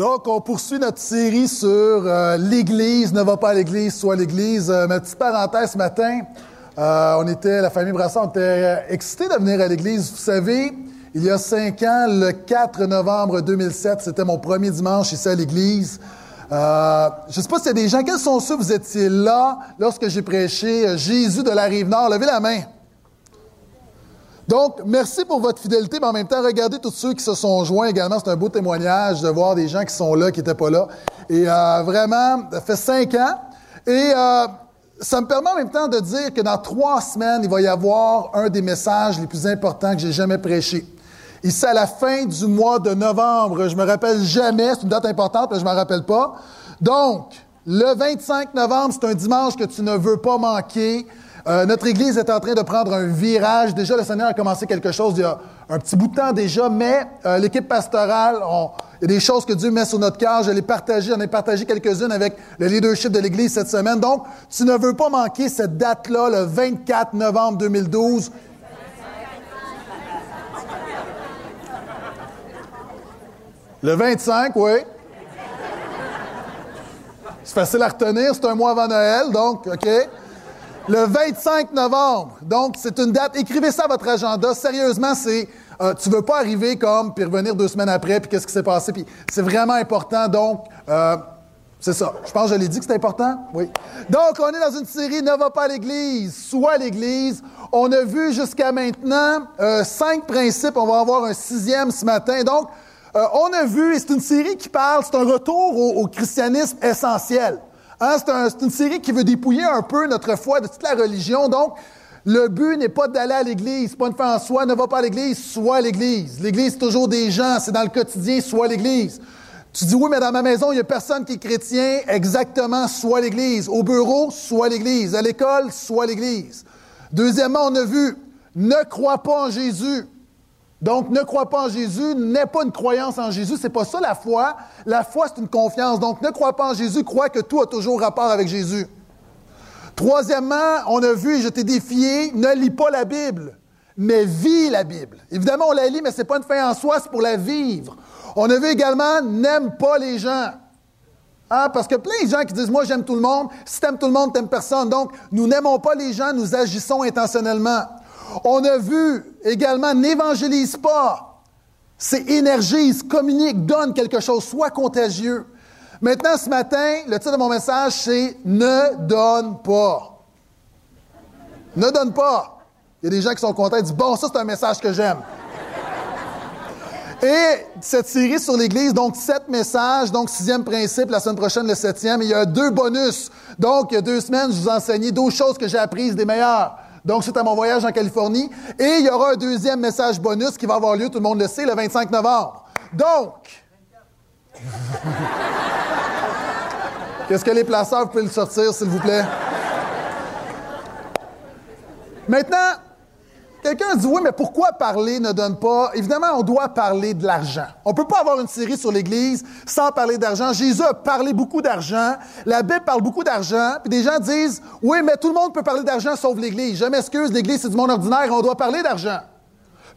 Donc, on poursuit notre série sur euh, l'Église, ne va pas à l'Église, soit l'Église. Euh, ma petite parenthèse ce matin, euh, on était, la famille Brassard, on était excités de venir à l'Église. Vous savez, il y a cinq ans, le 4 novembre 2007, c'était mon premier dimanche ici à l'Église. je ne sais pas s'il y a des gens, quels sont ceux, vous étiez là lorsque j'ai prêché Jésus de la Rive-Nord? Levez la main. Donc, merci pour votre fidélité, mais en même temps, regardez tous ceux qui se sont joints également. C'est un beau témoignage de voir des gens qui sont là, qui n'étaient pas là. Et euh, vraiment, ça fait cinq ans. Et euh, ça me permet en même temps de dire que dans trois semaines, il va y avoir un des messages les plus importants que j'ai jamais prêché. C'est à la fin du mois de novembre. Je me rappelle jamais, c'est une date importante, mais je m'en rappelle pas. Donc, le 25 novembre, c'est un dimanche que tu ne veux pas manquer. Euh, notre Église est en train de prendre un virage. Déjà, le Seigneur a commencé quelque chose il y a un petit bout de temps déjà, mais euh, l'équipe pastorale, il y a des choses que Dieu met sur notre cœur. Je les partage, j'en ai partagé quelques-unes avec le leadership de l'Église cette semaine. Donc, tu ne veux pas manquer cette date-là, le 24 novembre 2012. Le 25, oui. C'est facile à retenir, c'est un mois avant Noël, donc, OK le 25 novembre. Donc, c'est une date. Écrivez ça à votre agenda. Sérieusement, c'est euh, tu veux pas arriver comme puis revenir deux semaines après puis qu'est-ce qui s'est passé puis c'est vraiment important. Donc, euh, c'est ça. Je pense que je l'ai dit que c'était important? Oui. Donc, on est dans une série Ne va pas à l'Église, soit l'Église. On a vu jusqu'à maintenant euh, cinq principes. On va avoir un sixième ce matin. Donc, euh, on a vu, et c'est une série qui parle, c'est un retour au christianisme essentiel. Hein, c'est une série qui veut dépouiller un peu notre foi de toute la religion. Donc, le but n'est pas d'aller à l'Église, pas une fin en soi, ne va pas à l'Église, soit à l'Église. L'Église, c'est toujours des gens, c'est dans le quotidien, soit l'Église. Tu dis, oui, mais dans ma maison, il n'y a personne qui est chrétien. Exactement, soit l'Église. Au bureau, soit l'Église. À l'école, soit l'Église. Deuxièmement, on a vu, ne crois pas en Jésus. Donc, ne crois pas en Jésus, n'est pas une croyance en Jésus, c'est pas ça la foi. La foi, c'est une confiance. Donc, ne crois pas en Jésus, crois que tout a toujours rapport avec Jésus. Troisièmement, on a vu, je t'ai défié, ne lis pas la Bible, mais vis la Bible. Évidemment, on la lit, mais c'est pas une fin en soi, c'est pour la vivre. On a vu également, n'aime pas les gens. Hein, parce que plein de gens qui disent, moi j'aime tout le monde, si t'aimes tout le monde, t'aimes personne. Donc, nous n'aimons pas les gens, nous agissons intentionnellement. On a vu également, n'évangélise pas. C'est énergise, communique, donne quelque chose, soit contagieux. Maintenant, ce matin, le titre de mon message, c'est Ne donne pas. Ne donne pas. Il y a des gens qui sont contents et disent Bon, ça, c'est un message que j'aime. Et cette série sur l'Église, donc sept messages, donc sixième principe, la semaine prochaine, le septième. il y a deux bonus. Donc, il y a deux semaines, je vous ai enseigné 12 choses que j'ai apprises des meilleures. Donc, c'est à mon voyage en Californie. Et il y aura un deuxième message bonus qui va avoir lieu, tout le monde le sait, le 25 novembre. Donc, qu'est-ce que les placeurs, pouvez le sortir, s'il vous plaît? Maintenant, Quelqu'un dit oui, mais pourquoi parler ne donne pas? Évidemment, on doit parler de l'argent. On ne peut pas avoir une série sur l'Église sans parler d'argent. Jésus a parlé beaucoup d'argent. La Bible parle beaucoup d'argent. Puis des gens disent oui, mais tout le monde peut parler d'argent sauf l'Église. Je m'excuse, l'Église c'est du monde ordinaire. On doit parler d'argent.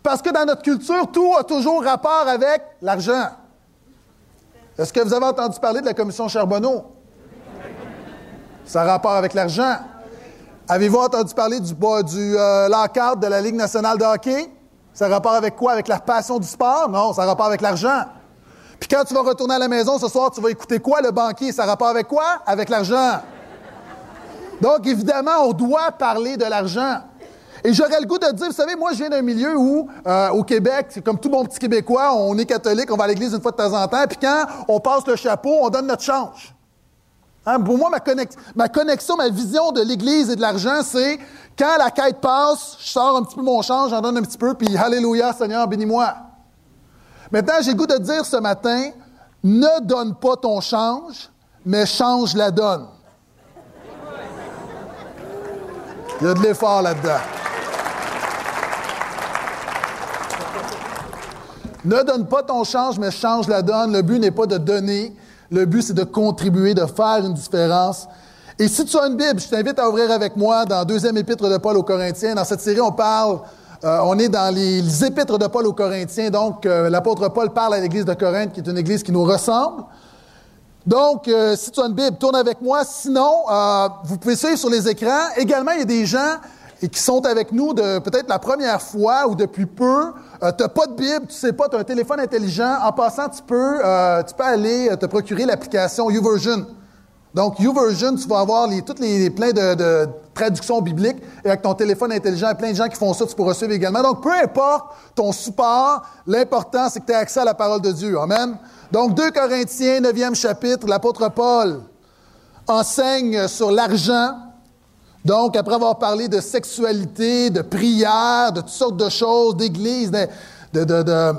Parce que dans notre culture, tout a toujours rapport avec l'argent. Est-ce que vous avez entendu parler de la commission Charbonneau? Ça a rapport avec l'argent. Avez-vous entendu parler du, du euh, de la Ligue nationale de hockey? Ça rapport avec quoi? Avec la passion du sport? Non, ça rapport avec l'argent. Puis quand tu vas retourner à la maison ce soir, tu vas écouter quoi, le banquier? Ça rapport avec quoi? Avec l'argent. Donc, évidemment, on doit parler de l'argent. Et j'aurais le goût de dire, vous savez, moi, je viens d'un milieu où, euh, au Québec, c'est comme tout bon petit Québécois, on est catholique, on va à l'église une fois de temps en temps, puis quand on passe le chapeau, on donne notre change. Hein, pour moi, ma, connexion, ma vision de l'Église et de l'argent, c'est quand la quête passe, je sors un petit peu mon change, j'en donne un petit peu, puis Alléluia, Seigneur, bénis-moi. Maintenant, j'ai goût de dire ce matin, ne donne pas ton change, mais change la donne. Il y a de l'effort là-dedans. Ne donne pas ton change, mais change la donne. Le but n'est pas de donner, le but, c'est de contribuer, de faire une différence. Et si tu as une Bible, je t'invite à ouvrir avec moi dans deuxième épître de Paul aux Corinthiens. Dans cette série, on parle Euh, on est dans les, épîtres de Paul aux Corinthiens, donc euh, l'apôtre Paul parle à l'église de Corinthe, qui est une église qui nous ressemble. Donc, euh, si tu as une Bible, tourne avec moi. Sinon, vous pouvez suivre sur les écrans. Également, il y a des gens qui sont avec nous de peut-être la première fois ou depuis peu. tu n'as pas de Bible, tu sais pas, tu as un téléphone intelligent. En passant, tu peux, tu peux aller te procurer l'application YouVersion. Donc, YouVersion, tu vas avoir les, toutes les, plein de, traductions bibliques. Et avec ton téléphone intelligent, il y a plein de gens qui font ça, tu pourras suivre également. Donc, peu importe ton support, l'important, c'est que tu aies accès à la parole de Dieu. Amen. Donc, 2 Corinthiens, 9e chapitre, l'apôtre Paul enseigne sur l'argent. Donc, après avoir parlé de sexualité, de prière, de toutes sortes de choses, d'église, de, de, de,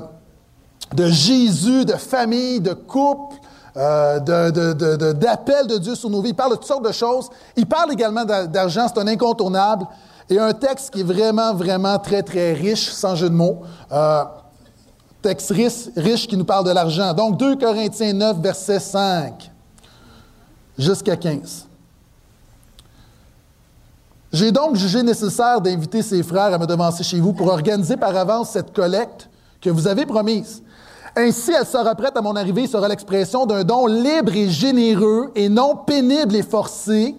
de Jésus, de famille, de couple, euh, d'appel de, Dieu sur nos vies. Il parle de toutes sortes de choses. Il parle également d'argent, c'est un incontournable. Et un texte qui est vraiment, vraiment très, très riche, sans jeu de mots. Euh, texte riche, riche qui nous parle de l'argent. Donc, 2 Corinthiens 9, verset 5 jusqu'à 15. J'ai donc jugé nécessaire d'inviter ses frères à me devancer chez vous pour organiser par avance cette collecte que vous avez promise. Ainsi, elle sera prête à mon arrivée, sera l'expression d'un don libre et généreux et non pénible et forcé,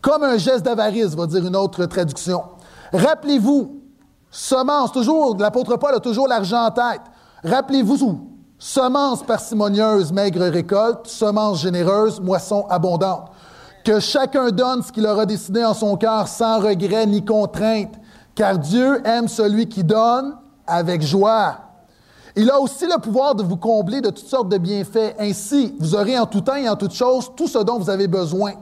comme un geste d'avarice, va dire une autre traduction. Rappelez-vous, semence, toujours, l'apôtre Paul a toujours l'argent en tête. Rappelez-vous, semence parcimonieuse, maigre récolte, semence généreuse, moisson abondante. Que chacun donne ce qu'il aura décidé en son cœur sans regret ni contrainte, car Dieu aime celui qui donne avec joie. Il a aussi le pouvoir de vous combler de toutes sortes de bienfaits. Ainsi, vous aurez en tout temps et en toutes choses tout ce dont vous avez besoin.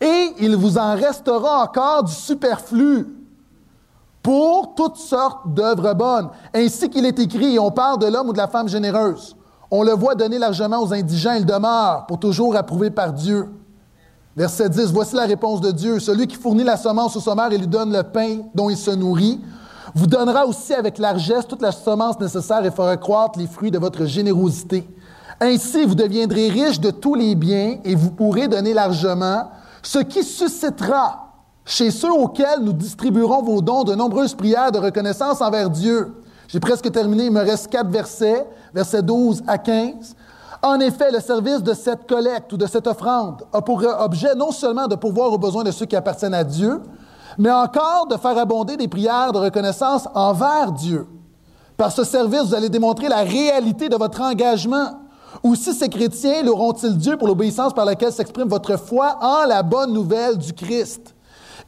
Et il vous en restera encore du superflu pour toutes sortes d'œuvres bonnes. Ainsi qu'il est écrit, on parle de l'homme ou de la femme généreuse. On le voit donner largement aux indigents, il demeure pour toujours approuvé par Dieu. Verset 10, voici la réponse de Dieu. Celui qui fournit la semence au sommaire et lui donne le pain dont il se nourrit, vous donnera aussi avec largesse toute la semence nécessaire et fera croître les fruits de votre générosité. Ainsi, vous deviendrez riches de tous les biens et vous pourrez donner largement, ce qui suscitera chez ceux auxquels nous distribuerons vos dons de nombreuses prières de reconnaissance envers Dieu. J'ai presque terminé, il me reste quatre versets, versets 12 à 15. En effet, le service de cette collecte ou de cette offrande a pour objet non seulement de pourvoir aux besoins de ceux qui appartiennent à Dieu, mais encore de faire abonder des prières de reconnaissance envers Dieu. Par ce service, vous allez démontrer la réalité de votre engagement. Aussi ces chrétiens loueront-ils Dieu pour l'obéissance par laquelle s'exprime votre foi en la bonne nouvelle du Christ?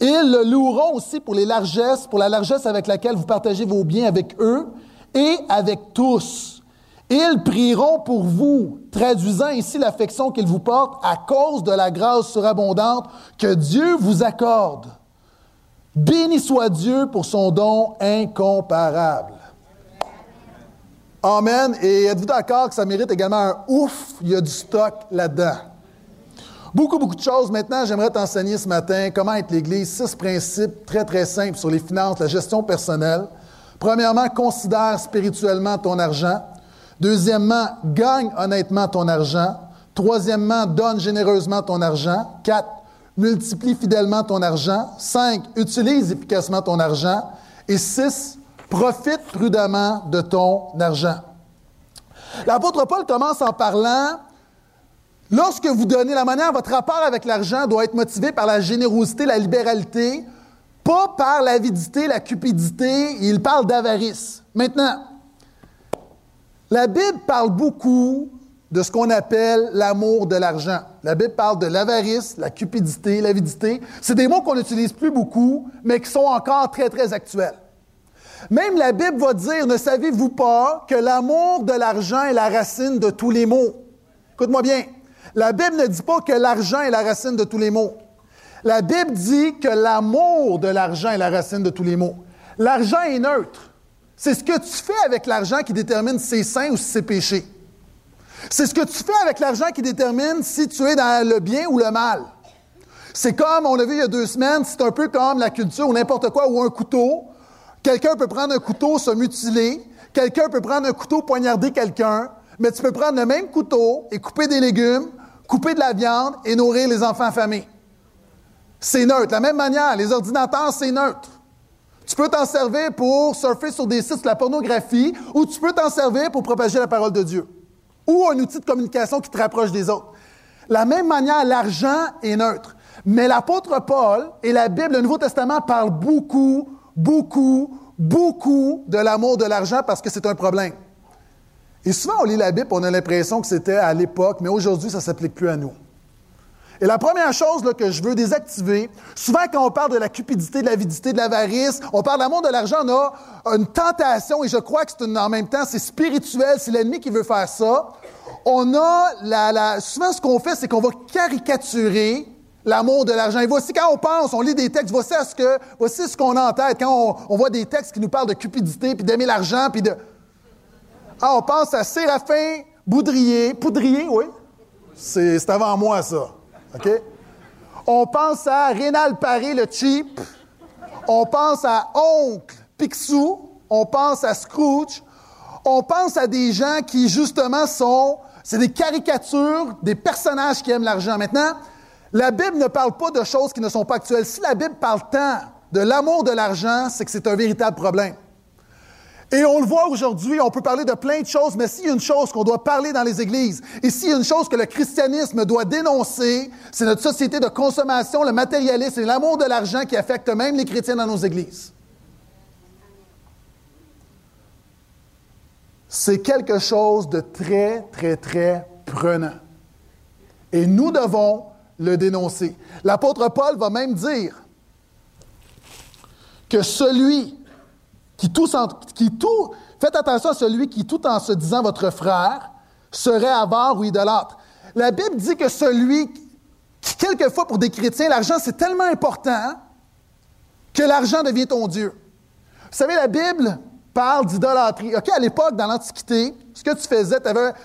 Ils le loueront aussi pour les largesses, pour la largesse avec laquelle vous partagez vos biens avec eux et avec tous. Ils prieront pour vous, traduisant ici l'affection qu'ils vous portent à cause de la grâce surabondante que Dieu vous accorde. Béni soit Dieu pour son don incomparable. Amen. Et êtes-vous d'accord que ça mérite également un ouf? Il y a du stock là-dedans. Beaucoup, beaucoup de choses. Maintenant, j'aimerais t'enseigner ce matin comment être l'Église. Six principes très, très simples sur les finances, la gestion personnelle. Premièrement, considère spirituellement ton argent. Deuxièmement, gagne honnêtement ton argent. Troisièmement, donne généreusement ton argent. Quatre, multiplie fidèlement ton argent. Cinq, utilise efficacement ton argent. Et six, profite prudemment de ton argent. L'apôtre Paul commence en parlant, lorsque vous donnez la manière, votre rapport avec l'argent doit être motivé par la générosité, la libéralité, pas par l'avidité, la cupidité. Il parle d'avarice. Maintenant, la Bible parle beaucoup de ce qu'on appelle l'amour de l'argent. La Bible parle de l'avarice, la cupidité, l'avidité. C'est des mots qu'on n'utilise plus beaucoup, mais qui sont encore très, très actuels. Même la Bible va dire, ne savez-vous pas que l'amour de l'argent est la racine de tous les maux? Écoute-moi bien. La Bible ne dit pas que l'argent est la racine de tous les maux. La Bible dit que l'amour de l'argent est la racine de tous les maux. L'argent est neutre. C'est ce que tu fais avec l'argent qui détermine si c'est sain ou si c'est péché. C'est ce que tu fais avec l'argent qui détermine si tu es dans le bien ou le mal. C'est comme, on l'a vu il y a deux semaines, c'est un peu comme la culture ou n'importe quoi, ou un couteau. Quelqu'un peut prendre un couteau, se mutiler. Quelqu'un peut prendre un couteau, poignarder quelqu'un. Mais tu peux prendre le même couteau et couper des légumes, couper de la viande et nourrir les enfants affamés. C'est neutre. De la même manière, les ordinateurs, c'est neutre. Tu peux t'en servir pour surfer sur des sites de la pornographie ou tu peux t'en servir pour propager la parole de Dieu ou un outil de communication qui te rapproche des autres. La même manière, l'argent est neutre. Mais l'apôtre Paul et la Bible, le Nouveau Testament parlent beaucoup, beaucoup, beaucoup de l'amour de l'argent parce que c'est un problème. Et souvent, on lit la Bible, on a l'impression que c'était à l'époque, mais aujourd'hui, ça ne s'applique plus à nous. Et la première chose que je veux désactiver, souvent quand on parle de la cupidité, de l'avidité, de l'avarice, on parle de l'amour de l'argent, on a une tentation, et je crois que c'est en même temps, c'est spirituel, c'est l'ennemi qui veut faire ça. On a la, souvent ce qu'on fait, c'est qu'on va caricaturer l'amour de l'argent. Et voici quand on pense, on lit des textes, voici ce que, voici ce qu'on a en tête quand on, on, voit des textes qui nous parlent de cupidité, puis d'aimer l'argent, puis de... Ah, on pense à Séraphin Boudrier, Poudrier, oui. C'est avant moi, ça. OK? On pense à Rénal Paré, le cheap. On pense à Oncle Picsou. On pense à Scrooge. On pense à des gens qui, justement, sont... C'est des caricatures des personnages qui aiment l'argent. Maintenant, la Bible ne parle pas de choses qui ne sont pas actuelles. Si la Bible parle tant de l'amour de l'argent, c'est que c'est un véritable problème. Et on le voit aujourd'hui, on peut parler de plein de choses, mais s'il y a une chose qu'on doit parler dans les églises, et s'il y a une chose que le christianisme doit dénoncer, c'est notre société de consommation, le matérialisme et l'amour de l'argent qui affecte même les chrétiens dans nos églises. C'est quelque chose de très, très, très prenant. Et nous devons le dénoncer. L'apôtre Paul va même dire que celui qui tout, faites attention à celui qui, tout en se disant votre frère, serait avare ou idolâtre. La Bible dit que celui qui, quelquefois, pour des chrétiens, l'argent, c'est tellement important que l'argent devient ton Dieu. Vous savez, la Bible parle d'idolâtrie. OK, à l'époque, dans l'Antiquité, ce que tu faisais,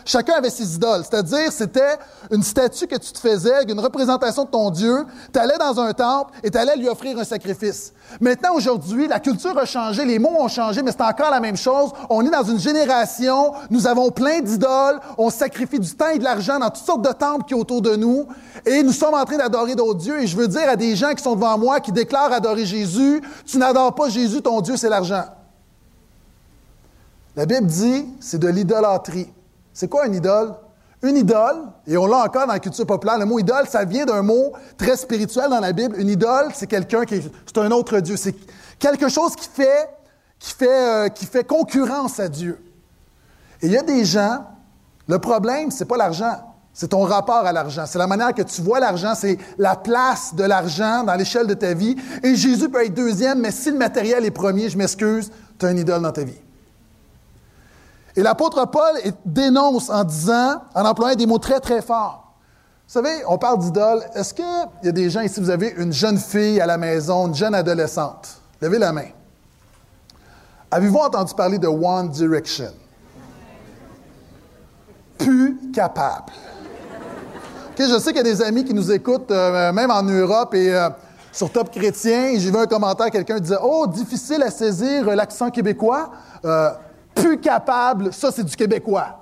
chacun avait ses idoles. C'est-à-dire, c'était une statue que tu te faisais, une représentation de ton Dieu. Tu allais dans un temple et tu allais lui offrir un sacrifice. Maintenant, aujourd'hui, la culture a changé, les mots ont changé, mais c'est encore la même chose. On est dans une génération, nous avons plein d'idoles, on sacrifie du temps et de l'argent dans toutes sortes de temples qui sont autour de nous, et nous sommes en train d'adorer d'autres dieux. Et je veux dire à des gens qui sont devant moi, qui déclarent adorer Jésus, tu n'adores pas Jésus, ton Dieu, c'est l'argent. La Bible dit, c'est de l'idolâtrie. C'est quoi une idole? Une idole, et on l'a encore dans la culture populaire, le mot idole, ça vient d'un mot très spirituel dans la Bible. Une idole, c'est quelqu'un qui c'est un autre Dieu. C'est quelque chose euh, qui fait concurrence à Dieu. Et il y a des gens, le problème, c'est pas l'argent. C'est ton rapport à l'argent. C'est la manière que tu vois l'argent. C'est la place de l'argent dans l'échelle de ta vie. Et Jésus peut être deuxième, mais si le matériel est premier, je m'excuse, tu as une idole dans ta vie. Et l'apôtre Paul dénonce en disant, en employant des mots très, très forts. Vous savez, on parle d'idole. Est-ce qu'il y a des gens ici, vous avez une jeune fille à la maison, une jeune adolescente? Levez la main. Avez-vous entendu parler de One Direction? Plus capable. je sais qu'il y a des amis qui nous écoutent, euh, même en Europe et euh, sur Top Chrétien. J'ai vu un commentaire, quelqu'un disait Oh, difficile à saisir l'accent québécois. Euh, plus capable, ça c'est du québécois.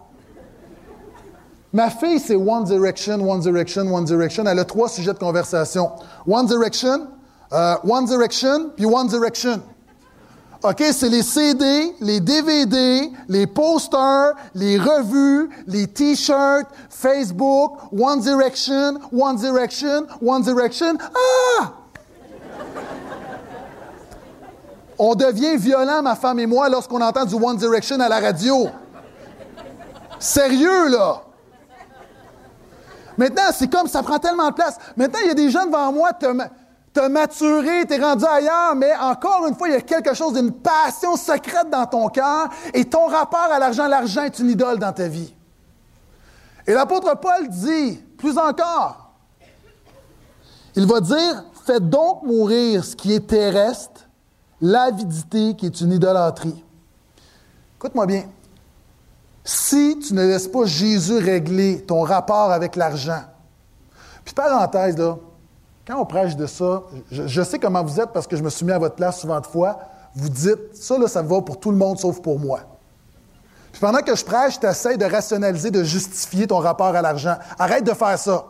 Ma fille, c'est One Direction, One Direction, One Direction. Elle a trois sujets de conversation. One Direction, euh, One Direction, puis One Direction. OK, c'est les CD, les DVD, les posters, les revues, les T-shirts, Facebook, One Direction, One Direction, One Direction. Ah! On devient violent, ma femme et moi, lorsqu'on entend du One Direction à la radio. Sérieux, là? Maintenant, c'est comme ça prend tellement de place. Maintenant, il y a des gens devant moi, t'as maturé, t'es rendu ailleurs, mais encore une fois, il y a quelque chose d'une passion secrète dans ton cœur et ton rapport à l'argent, l'argent est une idole dans ta vie. Et l'apôtre Paul dit, plus encore, il va dire, faites donc mourir ce qui est terrestre l'avidité qui est une idolâtrie. Écoute-moi bien. Si tu ne laisses pas Jésus régler ton rapport avec l'argent, puis parenthèse, là, quand on prêche de ça, je, sais comment vous êtes parce que je me suis mis à votre place souvent de fois, vous dites, ça, là, ça va pour tout le monde sauf pour moi. Puis pendant que je prêche, tu essaies de rationaliser, de justifier ton rapport à l'argent. Arrête de faire ça.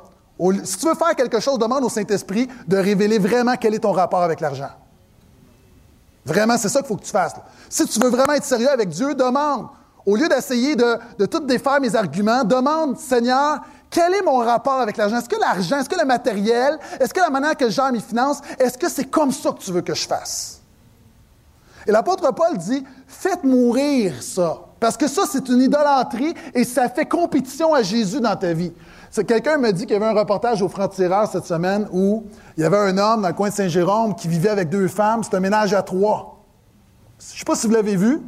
Si tu veux faire quelque chose, demande au Saint-Esprit de révéler vraiment quel est ton rapport avec l'argent. Vraiment, c'est ça qu'il faut que tu fasses. Si tu veux vraiment être sérieux avec Dieu, demande. Au lieu d'essayer de, tout défaire mes arguments, demande, Seigneur, quel est mon rapport avec l'argent? Est-ce que l'argent, est-ce que le matériel, est-ce que la manière que je gère mes finances, est-ce que c'est comme ça que tu veux que je fasse? Et l'apôtre Paul dit, faites mourir ça. Parce que ça, c'est une idolâtrie et ça fait compétition à Jésus dans ta vie. Quelqu'un me dit qu'il y avait un reportage au franc-tireur cette semaine où il y avait un homme dans le coin de Saint-Jérôme qui vivait avec deux femmes. C'est un ménage à trois. Je ne sais pas si vous l'avez vu.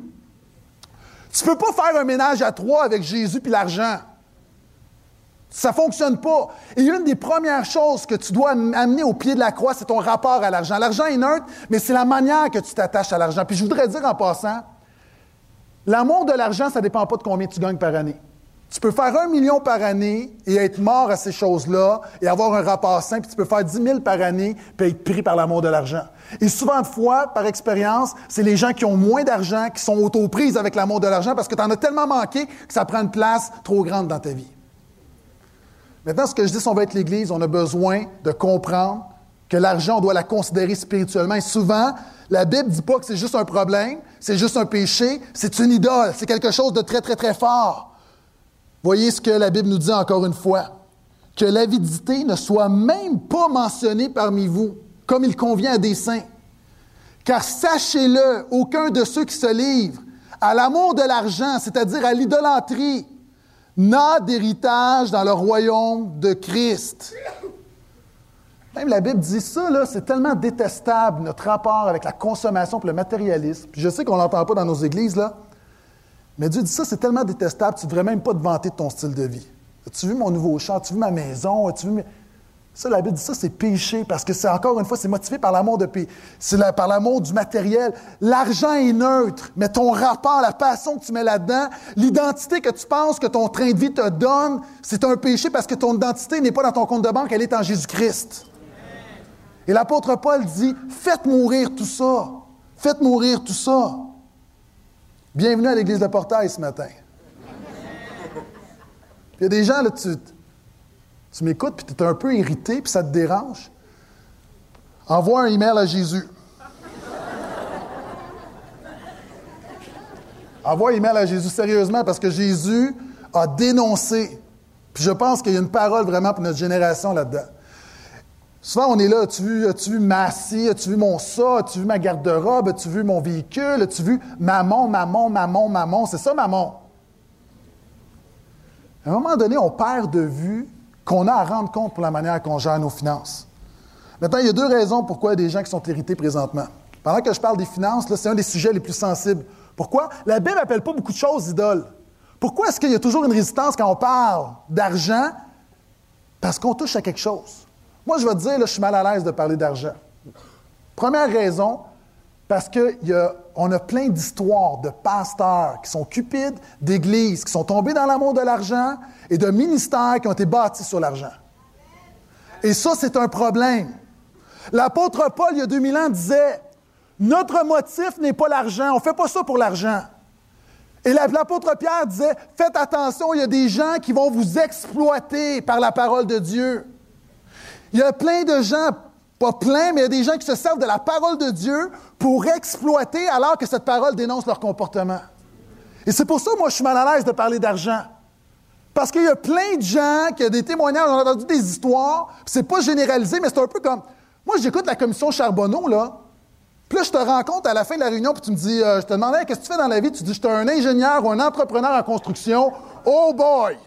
Tu ne peux pas faire un ménage à trois avec Jésus puis l'argent. Ça ne fonctionne pas. Et une des premières choses que tu dois amener au pied de la croix, c'est ton rapport à l'argent. L'argent est neutre, mais c'est la manière que tu t'attaches à l'argent. Puis je voudrais dire en passant, l'amour de l'argent, ça ne dépend pas de combien tu gagnes par année. Tu peux faire un million par année et être mort à ces choses-là et avoir un rapport sain, puis tu peux faire dix mille par année et être pris par l'amour de l'argent. Et souvent de fois, par expérience, c'est les gens qui ont moins d'argent qui sont auto-prises avec l'amour de l'argent parce que tu en as tellement manqué que ça prend une place trop grande dans ta vie. Maintenant, ce que je dis, si on va être l'Église, on a besoin de comprendre que l'argent, on doit la considérer spirituellement. Et souvent, la Bible ne dit pas que c'est juste un problème, c'est juste un péché, c'est une idole, c'est quelque chose de très, très, très fort. Voyez ce que la Bible nous dit encore une fois. Que l'avidité ne soit même pas mentionnée parmi vous, comme il convient à des saints. Car sachez-le, aucun de ceux qui se livrent à l'amour de l'argent, c'est-à-dire à, l'idolâtrie, n'a d'héritage dans le royaume de Christ. Même la Bible dit ça, là, c'est tellement détestable, notre rapport avec la consommation et le matérialisme. je sais qu'on l'entend pas dans nos églises, là, mais Dieu dit ça, c'est tellement détestable, tu ne devrais même pas te vanter de ton style de vie. As-tu vu mon nouveau char? As-tu vu ma maison? As-tu vu Ça, la Bible dit ça, c'est péché, parce que c'est encore une fois, c'est motivé par l'amour de. C'est par l'amour du matériel. L'argent est neutre, mais ton rapport, la passion que tu mets là-dedans, l'identité que tu penses que ton train de vie te donne, c'est un péché parce que ton identité n'est pas dans ton compte de banque, elle est en Jésus-Christ. Et l'apôtre Paul dit, faites mourir tout ça. Faites mourir tout ça. Bienvenue à l'église de Portail ce matin. Il y a des gens, là, tu, tu m'écoutes, puis tu es un peu irrité, puis ça te dérange. Envoie un email à Jésus. Envoie un email à Jésus sérieusement, parce que Jésus a dénoncé. Puis je pense qu'il y a une parole vraiment pour notre génération là-dedans. Souvent, on est là, as-tu vu, as vu ma scie, as-tu vu mon ça, as-tu vu ma garde-robe, as-tu vu mon véhicule, as-tu vu maman, maman, maman, maman, c'est ça maman. À un moment donné, on perd de vue qu'on a à rendre compte pour la manière qu'on gère nos finances. Maintenant, il y a deux raisons pourquoi il y a des gens qui sont hérités présentement. Pendant que je parle des finances, c'est un des sujets les plus sensibles. Pourquoi? La Bible n'appelle pas beaucoup de choses idoles. Pourquoi est-ce qu'il y a toujours une résistance quand on parle d'argent? Parce qu'on touche à quelque chose. Moi, je vais te dire, là, je suis mal à l'aise de parler d'argent. Première raison, parce qu'on a, a plein d'histoires de pasteurs qui sont cupides, d'églises qui sont tombés dans l'amour de l'argent et de ministères qui ont été bâtis sur l'argent. Et ça, c'est un problème. L'apôtre Paul, il y a 2000 ans, disait Notre motif n'est pas l'argent, on ne fait pas ça pour l'argent. Et l'apôtre Pierre disait Faites attention, il y a des gens qui vont vous exploiter par la parole de Dieu. Il y a plein de gens, pas plein, mais il y a des gens qui se servent de la parole de Dieu pour exploiter alors que cette parole dénonce leur comportement. Et c'est pour ça, moi, je suis mal à l'aise de parler d'argent. Parce qu'il y a plein de gens qui ont des témoignages, on a entendu des histoires, c'est pas généralisé, mais c'est un peu comme. Moi, j'écoute la commission Charbonneau, là. Puis là, je te rencontre à la fin de la réunion, puis tu me dis, euh, je te demandais, qu'est-ce que tu fais dans la vie? Tu dis, je suis un ingénieur ou un entrepreneur en construction. Oh boy!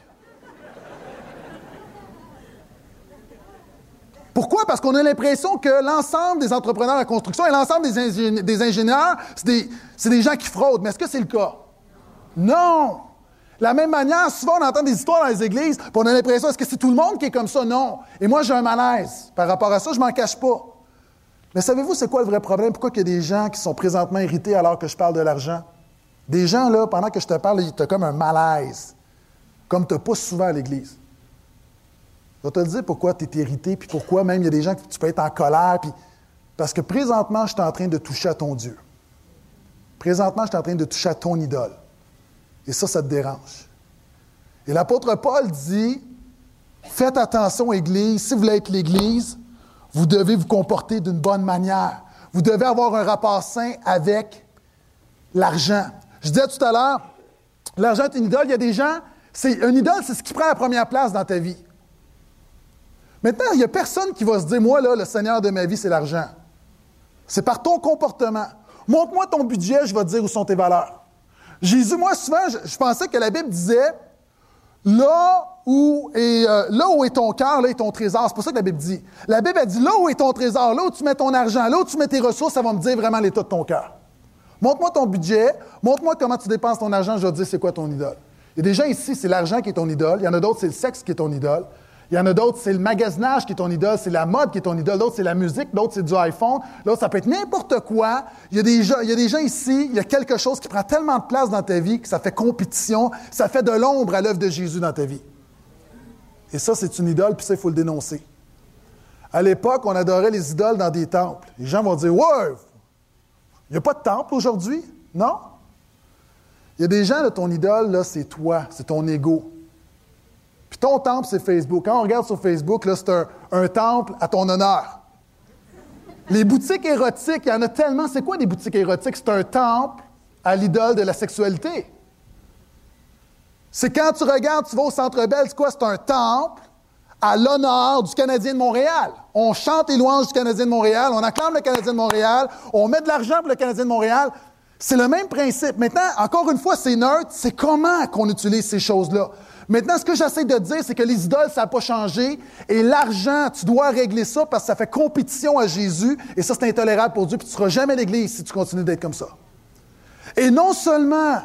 Pourquoi? Parce qu'on a l'impression que l'ensemble des entrepreneurs de construction et l'ensemble des, ingénieurs, c'est des, des, gens qui fraudent. Mais est-ce que c'est le cas? Non! De la même manière, souvent on entend des histoires dans les églises, puis on a l'impression, est-ce que c'est tout le monde qui est comme ça? Non. Et moi, j'ai un malaise. Par rapport à ça, je m'en cache pas. Mais savez-vous, c'est quoi le vrai problème? Pourquoi il y a des gens qui sont présentement irrités alors que je parle de l'argent? Des gens, là, pendant que je te parle, tu as comme un malaise, comme tu n'as pas souvent à l'Église. Je vais te dire pourquoi tu es irrité, puis pourquoi même il y a des gens que tu peux être en colère, puis parce que présentement, je suis en train de toucher à ton Dieu. Présentement, je suis en train de toucher à ton idole. Et ça, ça te dérange. Et l'apôtre Paul dit, faites attention, Église, si vous voulez être l'Église, vous devez vous comporter d'une bonne manière. vous devez avoir un rapport sain avec l'argent. Je disais tout à l'heure, l'argent est une idole. Il y a des gens, c'est une idole, c'est ce qui prend la première place dans ta vie. Maintenant, il n'y a personne qui va se dire, moi, là, le Seigneur de ma vie, c'est l'argent. C'est par ton comportement. Montre-moi ton budget, je vais dire où sont tes valeurs. Jésus, moi, souvent, je, pensais que la Bible disait, là où est, euh, là où est ton cœur, là est ton trésor. C'est pas ça que la Bible dit. La Bible a dit, là où est ton trésor, là où tu mets ton argent, là où tu mets tes ressources, ça va me dire vraiment l'état de ton cœur. Montre-moi ton budget, montre-moi comment tu dépenses ton argent, je vais te dire c'est quoi ton idole. Il y a des ici, c'est l'argent qui est ton idole. Il y en a d'autres, c'est le sexe qui est ton idole. Il y en a d'autres, c'est le magasinage qui est ton idole, c'est la mode qui est ton idole, d'autres, c'est la musique, d'autres, c'est du iPhone, d'autres, ça peut être n'importe quoi. Il y, a des gens, il y a des gens ici, il y a quelque chose qui prend tellement de place dans ta vie que ça fait compétition, ça fait de l'ombre à l'œuvre de Jésus dans ta vie. Et ça, c'est une idole, puis ça, il faut le dénoncer. À l'époque, on adorait les idoles dans des temples. Les gens vont dire Ouais, il n'y a pas de temple aujourd'hui, non? Il y a des gens, là, ton idole, là, c'est toi, c'est ton ego. Puis ton temple, c'est Facebook. Quand on regarde sur Facebook, c'est un, temple à ton honneur. Les boutiques érotiques, il y en a tellement. C'est quoi des boutiques érotiques? C'est un temple à l'idole de la sexualité. C'est quand tu regardes, tu vas au Centre Bell, c'est quoi? C'est un temple à l'honneur du Canadien de Montréal. On chante les louanges du Canadien de Montréal, on acclame le Canadien de Montréal, on met de l'argent pour le Canadien de Montréal. C'est le même principe. Maintenant, encore une fois, c'est neutre, c'est comment qu'on utilise ces choses-là? Maintenant, ce que j'essaie de dire, c'est que les idoles, ça n'a pas changé. Et l'argent, tu dois régler ça parce que ça fait compétition à Jésus. Et ça, c'est intolérable pour Dieu. Puis tu ne seras jamais l'Église si tu continues d'être comme ça. Et non seulement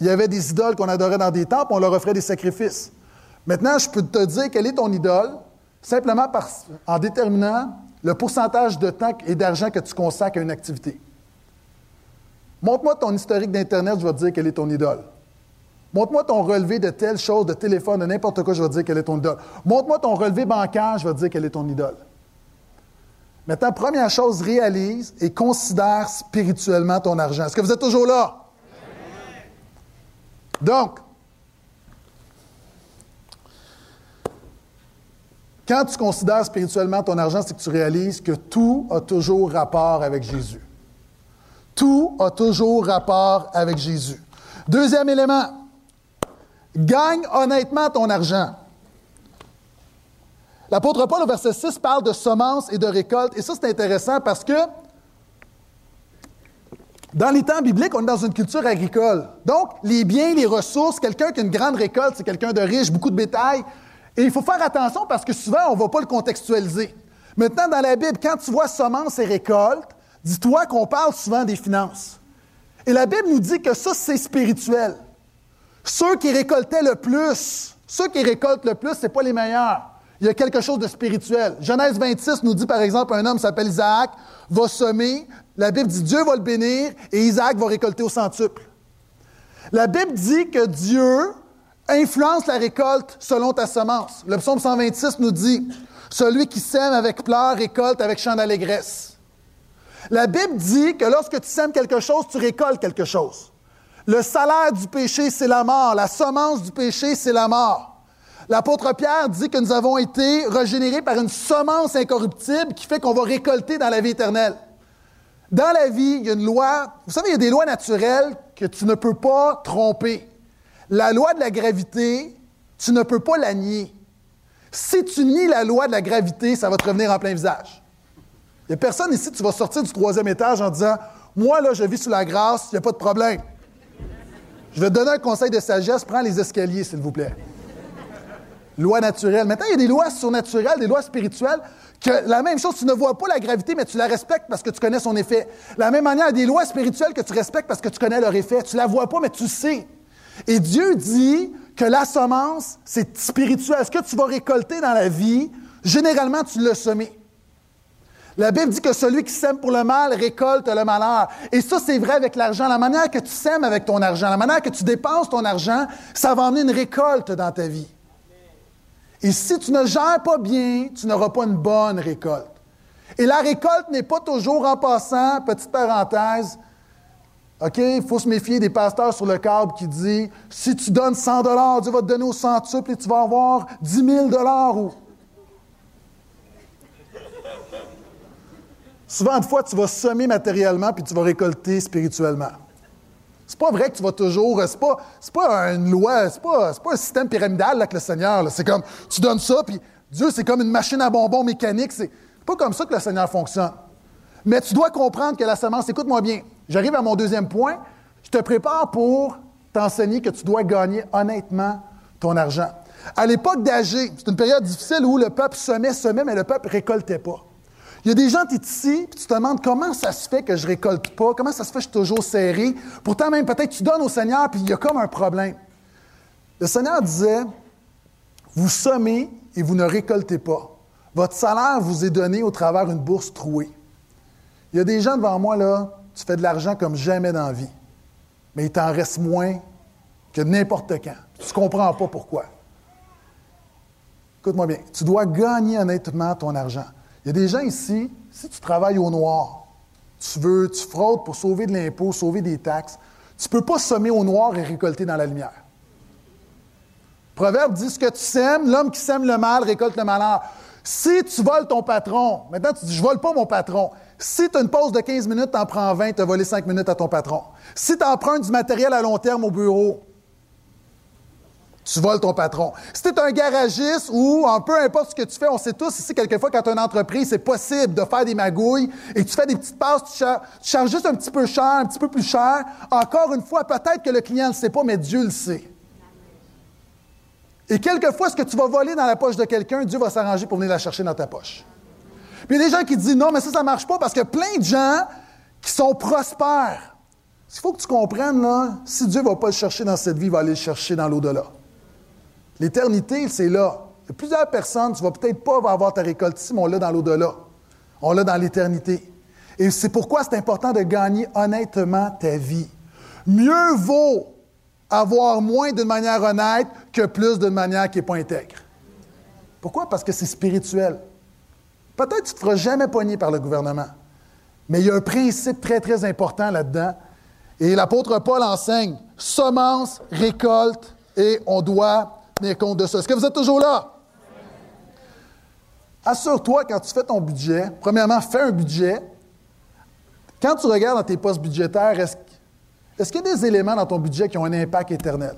il y avait des idoles qu'on adorait dans des temples, on leur offrait des sacrifices. Maintenant, je peux te dire quelle est ton idole, simplement en déterminant le pourcentage de temps et d'argent que tu consacres à une activité. Montre-moi ton historique d'Internet, je vais te dire quelle est ton idole. Montre-moi ton relevé de telle chose, de téléphone, de n'importe quoi, je vais te dire quelle est ton idole. Montre-moi ton relevé bancaire, je vais te dire quelle est ton idole. Maintenant, première chose, réalise et considère spirituellement ton argent. Est-ce que vous êtes toujours là? Donc, quand tu considères spirituellement ton argent, c'est que tu réalises que tout a toujours rapport avec Jésus. Tout a toujours rapport avec Jésus. Deuxième élément, Gagne honnêtement ton argent. L'apôtre Paul au verset 6 parle de semences et de récoltes. Et ça, c'est intéressant parce que dans les temps bibliques, on est dans une culture agricole. Donc, les biens, les ressources, quelqu'un qui a une grande récolte, c'est quelqu'un de riche, beaucoup de bétail. Et il faut faire attention parce que souvent, on ne va pas le contextualiser. Maintenant, dans la Bible, quand tu vois semences et récoltes, dis-toi qu'on parle souvent des finances. Et la Bible nous dit que ça, c'est spirituel. Ceux qui récoltaient le plus, ceux qui récoltent le plus, ce pas les meilleurs. Il y a quelque chose de spirituel. Genèse 26 nous dit, par exemple, un homme s'appelle Isaac, va semer. La Bible dit Dieu va le bénir et Isaac va récolter au centuple. La Bible dit que Dieu influence la récolte selon ta semence. Le psaume 126 nous dit Celui qui sème avec pleurs récolte avec chant d'allégresse. La Bible dit que lorsque tu sèmes quelque chose, tu récoltes quelque chose. Le salaire du péché, c'est la mort. La semence du péché, c'est la mort. L'apôtre Pierre dit que nous avons été régénérés par une semence incorruptible qui fait qu'on va récolter dans la vie éternelle. Dans la vie, il y a une loi, vous savez, il y a des lois naturelles que tu ne peux pas tromper. La loi de la gravité, tu ne peux pas la nier. Si tu nies la loi de la gravité, ça va te revenir en plein visage. Il n'y a personne ici, tu vas sortir du troisième étage en disant Moi, là, je vis sous la grâce, il n'y a pas de problème. Je vais te donner un conseil de sagesse. Prends les escaliers, s'il vous plaît. Loi naturelle. Maintenant, il y a des lois surnaturelles, des lois spirituelles, que la même chose, tu ne vois pas la gravité, mais tu la respectes parce que tu connais son effet. La même manière, il y a des lois spirituelles que tu respectes parce que tu connais leur effet. Tu ne la vois pas, mais tu sais. Et Dieu dit que la semence, c'est spirituel. Ce que tu vas récolter dans la vie, généralement, tu l'as semé. La Bible dit que celui qui sème pour le mal récolte le malheur. Et ça, c'est vrai avec l'argent. La manière que tu sèmes avec ton argent, la manière que tu dépenses ton argent, ça va amener une récolte dans ta vie. Et si tu ne gères pas bien, tu n'auras pas une bonne récolte. Et la récolte n'est pas toujours en passant, petite parenthèse, OK, il faut se méfier des pasteurs sur le câble qui disent si tu donnes 100 Dieu va te donner au centuple et tu vas avoir 10 000 ou Souvent, de fois, tu vas semer matériellement puis tu vas récolter spirituellement. C'est pas vrai que tu vas toujours. C'est pas, pas une loi, c'est pas, pas un système pyramidal avec le Seigneur. C'est comme tu donnes ça, puis Dieu, c'est comme une machine à bonbons mécanique. C'est pas comme ça que le Seigneur fonctionne. Mais tu dois comprendre que la semence, écoute-moi bien, j'arrive à mon deuxième point. Je te prépare pour t'enseigner que tu dois gagner honnêtement ton argent. À l'époque d'âger, c'est une période difficile où le peuple semait, semait, mais le peuple récoltait pas. Il y a des gens, tu es ici, puis tu te demandes comment ça se fait que je récolte pas, comment ça se fait que je suis toujours serré. Pourtant, même peut-être tu donnes au Seigneur, puis il y a comme un problème. Le Seigneur disait, vous semez et vous ne récoltez pas. Votre salaire vous est donné au travers d'une bourse trouée. Il y a des gens devant moi, là, tu fais de l'argent comme jamais dans la vie, mais il t'en reste moins que n'importe quand. Tu ne comprends pas pourquoi. Écoute-moi bien, tu dois gagner honnêtement ton argent. Il y a des gens ici, si tu travailles au noir, tu veux, tu fraudes pour sauver de l'impôt, sauver des taxes, tu ne peux pas semer au noir et récolter dans la lumière. Proverbe dit ce que tu sèmes, l'homme qui sème le mal récolte le malheur. Si tu voles ton patron, maintenant tu dis je vole pas mon patron. Si tu as une pause de 15 minutes, tu en prends 20, tu as volé 5 minutes à ton patron. Si tu empruntes du matériel à long terme au bureau, tu voles ton patron. Si tu es un garagiste ou un peu importe ce que tu fais, on sait tous ici, quelquefois, quand tu as une entreprise, c'est possible de faire des magouilles et tu fais des petites passes, tu, charges juste un petit peu cher, un petit peu plus cher. Encore une fois, peut-être que le client ne le sait pas, mais Dieu le sait. Et quelquefois, ce que tu vas voler dans la poche de quelqu'un, Dieu va s'arranger pour venir la chercher dans ta poche. Puis il y a des gens qui disent non, mais ça, ça ne marche pas parce que plein de gens qui sont prospères. Il faut que tu comprennes, là, si Dieu ne va pas le chercher dans cette vie, il va aller le chercher dans l'au-delà. L'éternité, c'est là. Il y a plusieurs personnes, tu ne vas peut-être pas avoir ta récolte ici, mais on l'a dans l'au-delà. On l'a dans l'éternité. Et c'est pourquoi c'est important de gagner honnêtement ta vie. Mieux vaut avoir moins d'une manière honnête que plus d'une manière qui n'est pas intègre. Pourquoi? Parce que c'est spirituel. Peut-être que tu ne te feras jamais pogner par le gouvernement. Mais il y a un principe très, très important là-dedans. Et l'apôtre Paul enseigne semence, récolte, et on doit tenir compte de ça. Est-ce que vous êtes toujours là? Assure-toi, quand tu fais ton budget, premièrement, fais un budget. Quand tu regardes dans tes postes budgétaires, est-ce qu'il y a des éléments dans ton budget qui ont un impact éternel?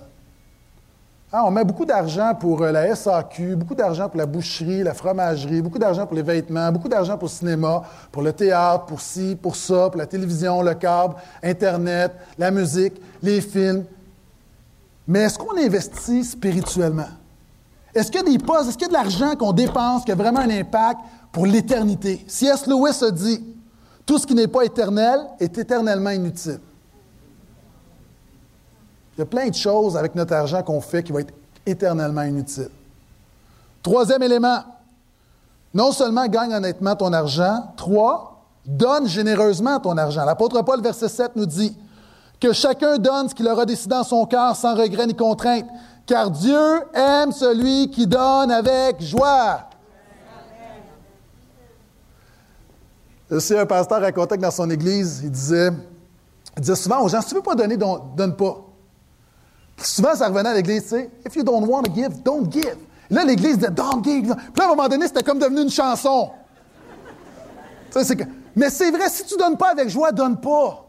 Hein, on met beaucoup d'argent pour euh, la SAQ, beaucoup d'argent pour la boucherie, la fromagerie, beaucoup d'argent pour les vêtements, beaucoup d'argent pour le cinéma, pour le théâtre, pour ci, pour ça, pour la télévision, le câble, Internet, la musique, les films. Mais est-ce qu'on investit spirituellement? Est-ce qu'il y a des postes, est-ce qu'il y a de l'argent qu'on dépense qui a vraiment un impact pour l'éternité? C.S. Lewis a dit, tout ce qui n'est pas éternel est éternellement inutile. Il y a plein de choses avec notre argent qu'on fait qui vont être éternellement inutiles. Troisième élément, non seulement gagne honnêtement ton argent, trois, donne généreusement ton argent. L'apôtre Paul, verset 7, nous dit que chacun donne ce qu'il aura décidé dans son cœur sans regret ni contrainte, car Dieu aime celui qui donne avec joie. Sais, un pasteur racontait que dans son église, il disait, disait souvent aux gens, si tu ne veux pas donner, donne pas. Souvent, ça revenait à l'Église, tu sais, If you don't want to give, don't give. là, l'Église disait, don't give. Puis à un moment donné, c'était comme devenu une chanson. Mais c'est vrai, si tu ne donnes pas avec joie, donne pas.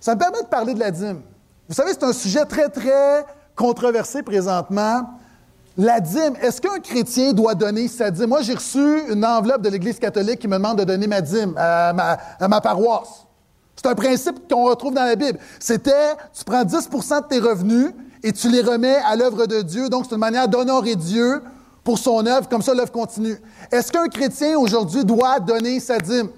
Ça me permet de parler de la dîme. Vous savez, c'est un sujet très, très controversé présentement. La dîme, est-ce qu'un chrétien doit donner sa dîme? Moi, j'ai reçu une enveloppe de l'Église catholique qui me demande de donner ma dîme à ma paroisse. C'est un principe qu'on retrouve dans la Bible. C'était, tu prends 10% de tes revenus et tu les remets à l'œuvre de Dieu. Donc, c'est une manière d'honorer Dieu pour son œuvre. Comme ça, l'œuvre continue. Est-ce qu'un chrétien aujourd'hui doit donner sa dîme?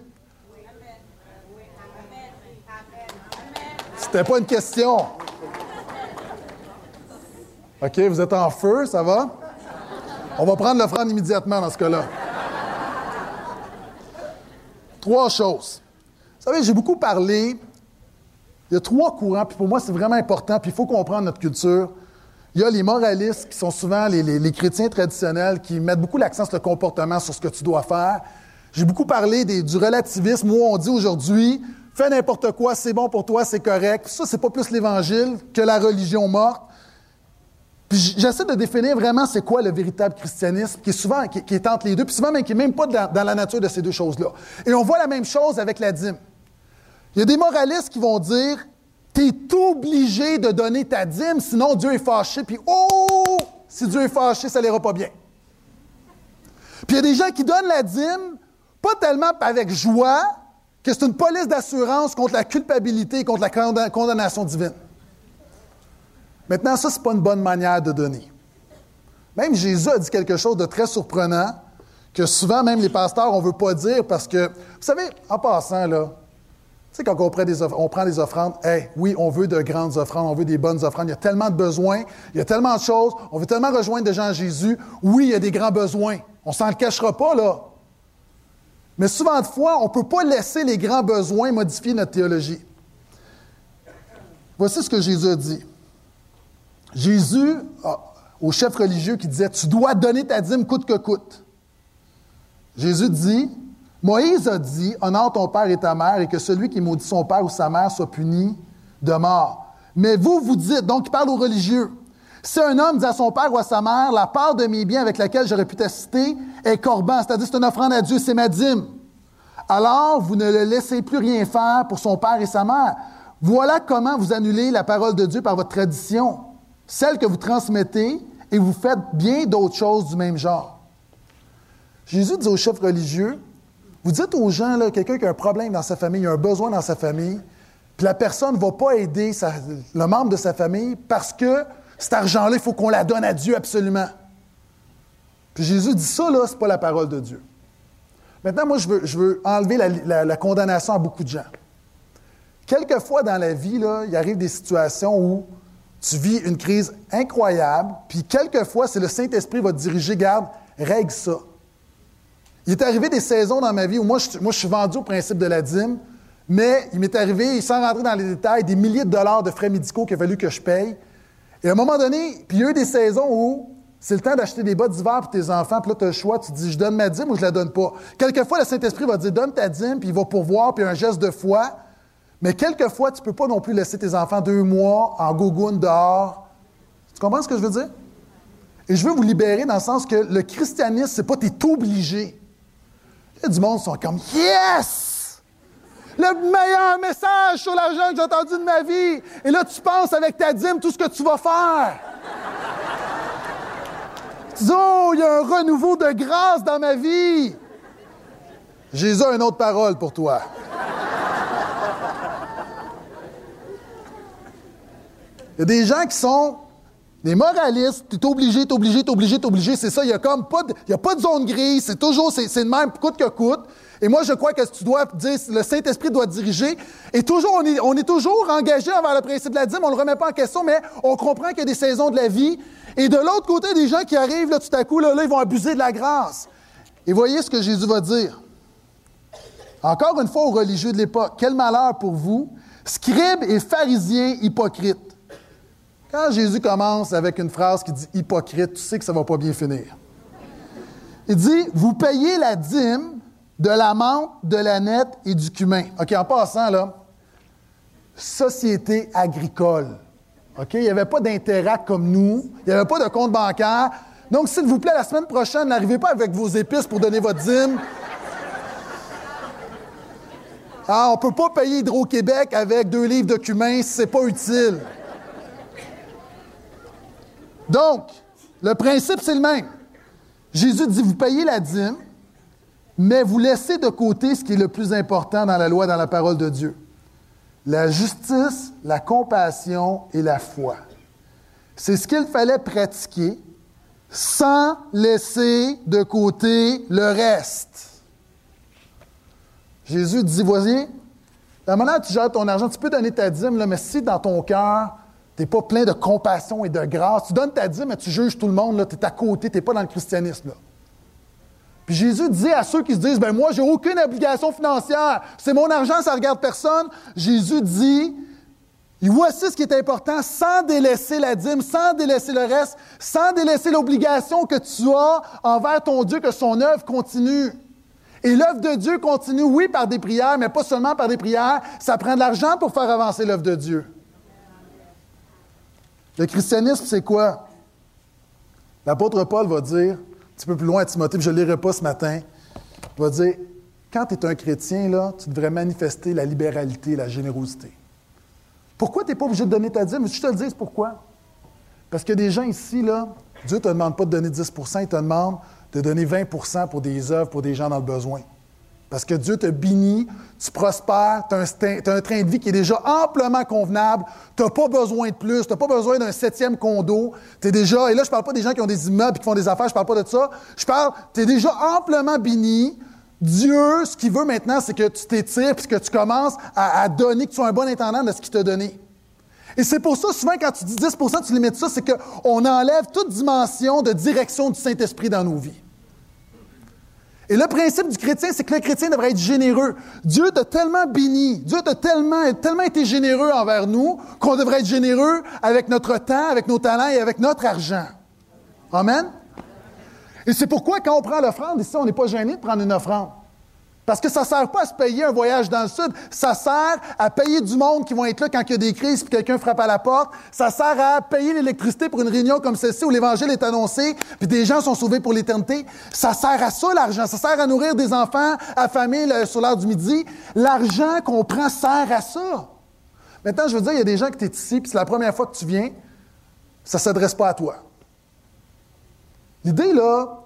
C'était pas une question. OK, vous êtes en feu, ça va? On va prendre l'offrande immédiatement dans ce cas-là. Trois choses. Vous savez, j'ai beaucoup parlé. Il y a trois courants, puis pour moi, c'est vraiment important, puis il faut comprendre notre culture. Il y a les moralistes, qui sont souvent les, chrétiens traditionnels, qui mettent beaucoup l'accent sur le comportement, sur ce que tu dois faire. J'ai beaucoup parlé du relativisme, où on dit aujourd'hui, fais n'importe quoi, c'est bon pour toi, c'est correct. Ça, c'est pas plus l'Évangile que la religion morte. Puis j'essaie de définir vraiment c'est quoi le véritable christianisme, qui est souvent, qui, est entre les deux, puis souvent même qui n'est même pas dans, dans la nature de ces deux choses-là. Et on voit la même chose avec la dîme. Il y a des moralistes qui vont dire, tu es obligé de donner ta dîme, sinon Dieu est fâché, puis oh, si Dieu est fâché, ça n'ira pas bien. Puis il y a des gens qui donnent la dîme, pas tellement avec joie, que c'est une police d'assurance contre la culpabilité et contre la condamnation divine. Maintenant, ça, ce n'est pas une bonne manière de donner. Même Jésus a dit quelque chose de très surprenant que souvent, même les pasteurs, on ne veut pas dire parce que, vous savez, en passant, là, tu sais, quand on prend, des on prend des offrandes, hey, oui, on veut de grandes offrandes, on veut des bonnes offrandes. Il y a tellement de besoins, il y a tellement de choses, on veut tellement rejoindre des gens à Jésus. Oui, il y a des grands besoins. On s'en le cachera pas, là. Mais souvent de fois, on ne peut pas laisser les grands besoins modifier notre théologie. Voici ce que Jésus a dit. Jésus, au chef religieux qui disait, tu dois donner ta dîme coûte que coûte. Jésus dit, Moïse a dit, honore ton père et ta mère et que celui qui maudit son père ou sa mère soit puni de mort. Mais vous, vous dites, donc il parle aux religieux, si un homme dit à son père ou à sa mère, la part de mes biens avec laquelle j'aurais pu t'assister est corban, c'est-à-dire c'est une offrande à Dieu, c'est ma dîme. Alors, vous ne le laissez plus rien faire pour son père et sa mère. Voilà comment vous annulez la parole de Dieu par votre tradition, celle que vous transmettez, et vous faites bien d'autres choses du même genre. Jésus dit aux chefs religieux, vous dites aux gens, quelqu'un qui a un problème dans sa famille, il a un besoin dans sa famille, puis la personne ne va pas aider le membre de sa famille parce que cet argent-là, il faut qu'on la donne à Dieu absolument. Puis Jésus dit ça, là, ce n'est pas la parole de Dieu. Maintenant, moi, je veux, enlever la, condamnation à beaucoup de gens. Quelquefois dans la vie, il arrive des situations où tu vis une crise incroyable, puis quelquefois, c'est le Saint-Esprit qui va te diriger, garde, règle ça. Il est arrivé des saisons dans ma vie où moi, je, moi, je suis vendu au principe de la dîme, mais il m'est arrivé, sans rentrer dans les détails, des milliers de dollars de frais médicaux qu'il a fallu que je paye. Et à un moment donné, puis il y a eu des saisons où c'est le temps d'acheter des bottes d'hiver pour tes enfants, puis là, tu as le choix, tu dis, je donne ma dîme ou je la donne pas. Quelquefois, le Saint-Esprit va dire, donne ta dîme, puis il va pourvoir, puis un geste de foi. Mais quelquefois, tu ne peux pas non plus laisser tes enfants deux mois en gougoune dehors. Tu comprends ce que je veux dire? Et je veux vous libérer dans le sens que le christianisme, c'est pas t'es obligé. Il y a du monde qui sont comme Yes! Le meilleur message sur l'argent que j'ai entendu de ma vie. Et là, tu penses avec ta dîme tout ce que tu vas faire. Tu dis, oh, il y a un renouveau de grâce dans ma vie. Jésus a une autre parole pour toi. Il y a des gens qui sont des moralistes, tu es obligé, tu es obligé, tu es obligé, tu es obligé, c'est ça, il n'y a comme pas de, a pas de zone grise, c'est toujours, c'est, le même, coûte que coûte. Et moi, je crois que tu dois dire, le Saint-Esprit doit diriger. Et toujours, on est, toujours engagé envers le principe de la dîme, on ne le remet pas en question, mais on comprend qu'il y a des saisons de la vie. Et de l'autre côté, des gens qui arrivent, tout à coup, là, là, ils vont abuser de la grâce. Et voyez ce que Jésus va dire. Encore une fois aux religieux de l'époque, quel malheur pour vous, scribes et pharisiens hypocrites. Quand Jésus commence avec une phrase qui dit hypocrite, tu sais que ça ne va pas bien finir. Il dit, vous payez la dîme de la menthe, de la nette et du cumin. OK, en passant, là, société agricole. OK? Il n'y avait pas d'intérêt comme nous. Il n'y avait pas de compte bancaire. Donc, s'il vous plaît, la semaine prochaine, n'arrivez pas avec vos épices pour donner votre dîme. Ah, on ne peut pas payer Hydro-Québec avec deux livres de cumin si ce n'est pas utile. Donc, le principe, c'est le même. Jésus dit, vous payez la dîme, mais vous laissez de côté ce qui est le plus important dans la loi, dans la parole de Dieu. La justice, la compassion et la foi. C'est ce qu'il fallait pratiquer sans laisser de côté le reste. Jésus dit, voici, la manière dont tu gères ton argent, tu peux donner ta dîme, mais si dans ton cœur, tu n'es pas plein de compassion et de grâce, tu donnes ta dîme, mais tu juges tout le monde, tu es à côté, tu n'es pas dans le christianisme. Jésus dit à ceux qui se disent, ben moi, j'ai aucune obligation financière, c'est mon argent, ça regarde personne. Jésus dit, voici ce qui est important, sans délaisser la dîme, sans délaisser le reste, sans délaisser l'obligation que tu as envers ton Dieu, que son œuvre continue. Et l'œuvre de Dieu continue, oui, par des prières, mais pas seulement par des prières. Ça prend de l'argent pour faire avancer l'œuvre de Dieu. Le christianisme, c'est quoi? L'apôtre Paul va dire, petit peu plus loin à Timothée, puis je ne lirai pas ce matin, il va dire, quand tu es un chrétien, là, tu devrais manifester la libéralité, la générosité. Pourquoi tu n'es pas obligé de donner ta dîme? Je te le dis, pourquoi? Parce que des gens ici, là, Dieu ne te demande pas de donner 10% il te demande de donner 20% pour des œuvres, pour des gens dans le besoin. Parce que Dieu te bénit, tu prospères, tu as, un train de vie qui est déjà amplement convenable, tu n'as pas besoin de plus, tu n'as pas besoin d'un septième condo, tu es déjà, et là je ne parle pas des gens qui ont des immeubles et qui font des affaires, je ne parle pas de ça, je parle, tu es déjà amplement béni, Dieu, ce qu'il veut maintenant, c'est que tu t'étires puis que tu commences à, donner, que tu sois un bon intendant de ce qu'il t'a donné. Et c'est pour ça, souvent, quand tu dis 10% tu limites ça, c'est qu'on enlève toute dimension de direction du Saint-Esprit dans nos vies. Et le principe du chrétien, c'est que le chrétien devrait être généreux. Dieu t'a tellement béni, Dieu t'a tellement, tellement été généreux envers nous qu'on devrait être généreux avec notre temps, avec nos talents et avec notre argent. Amen? Et c'est pourquoi quand on prend l'offrande, ici, on n'est pas gêné de prendre une offrande. Parce que ça ne sert pas à se payer un voyage dans le sud, ça sert à payer du monde qui vont être là quand il y a des crises puis quelqu'un frappe à la porte. Ça sert à payer l'électricité pour une réunion comme celle-ci où l'Évangile est annoncé puis des gens sont sauvés pour l'éternité. Ça sert à ça, l'argent. Ça sert à nourrir des enfants affamés sur l'heure du midi. L'argent qu'on prend sert à ça. Maintenant, je veux dire, il y a des gens qui sont ici puis c'est la première fois que tu viens, ça ne s'adresse pas à toi. L'idée, là,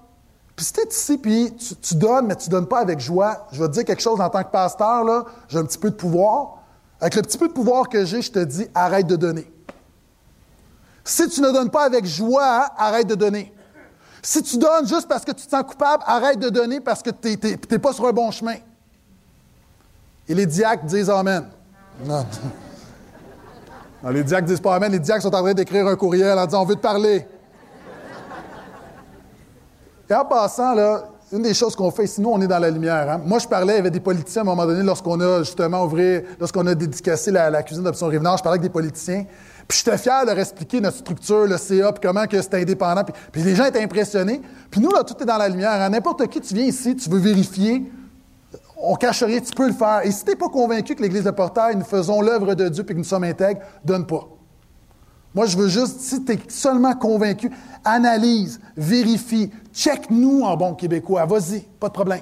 puis si tu es ici, puis tu, donnes, mais tu ne donnes pas avec joie, je vais te dire quelque chose en tant que pasteur, là, j'ai un petit peu de pouvoir. Avec le petit peu de pouvoir que j'ai, je te dis, arrête de donner. Si tu ne donnes pas avec joie, arrête de donner. Si tu donnes juste parce que tu te sens coupable, arrête de donner parce que tu n'es pas sur un bon chemin. Et les diacres disent Amen. Non. les diacres disent pas Amen. Les diacres sont en train d'écrire un courriel en disant On veut te parler. Et en passant, là, une des choses qu'on fait, sinon on est dans la lumière. Hein. Moi, je parlais avec des politiciens à un moment donné lorsqu'on a justement ouvert, lorsqu'on a dédicacé la, cuisine d'Option Rivenard, je parlais avec des politiciens. Puis j'étais fier de leur expliquer notre structure, le CA, puis comment que c'était indépendant. Puis, les gens étaient impressionnés. Puis nous, là, tout est dans la lumière. Hein. N'importe qui, tu viens ici, tu veux vérifier, on cache rien, tu peux le faire. Et si tu n'es pas convaincu que l'Église de Portail, nous faisons l'œuvre de Dieu et que nous sommes intègres, donne pas. Moi, je veux juste, si tu es seulement convaincu, analyse, vérifie, check-nous en bon québécois. Vas-y, pas de problème.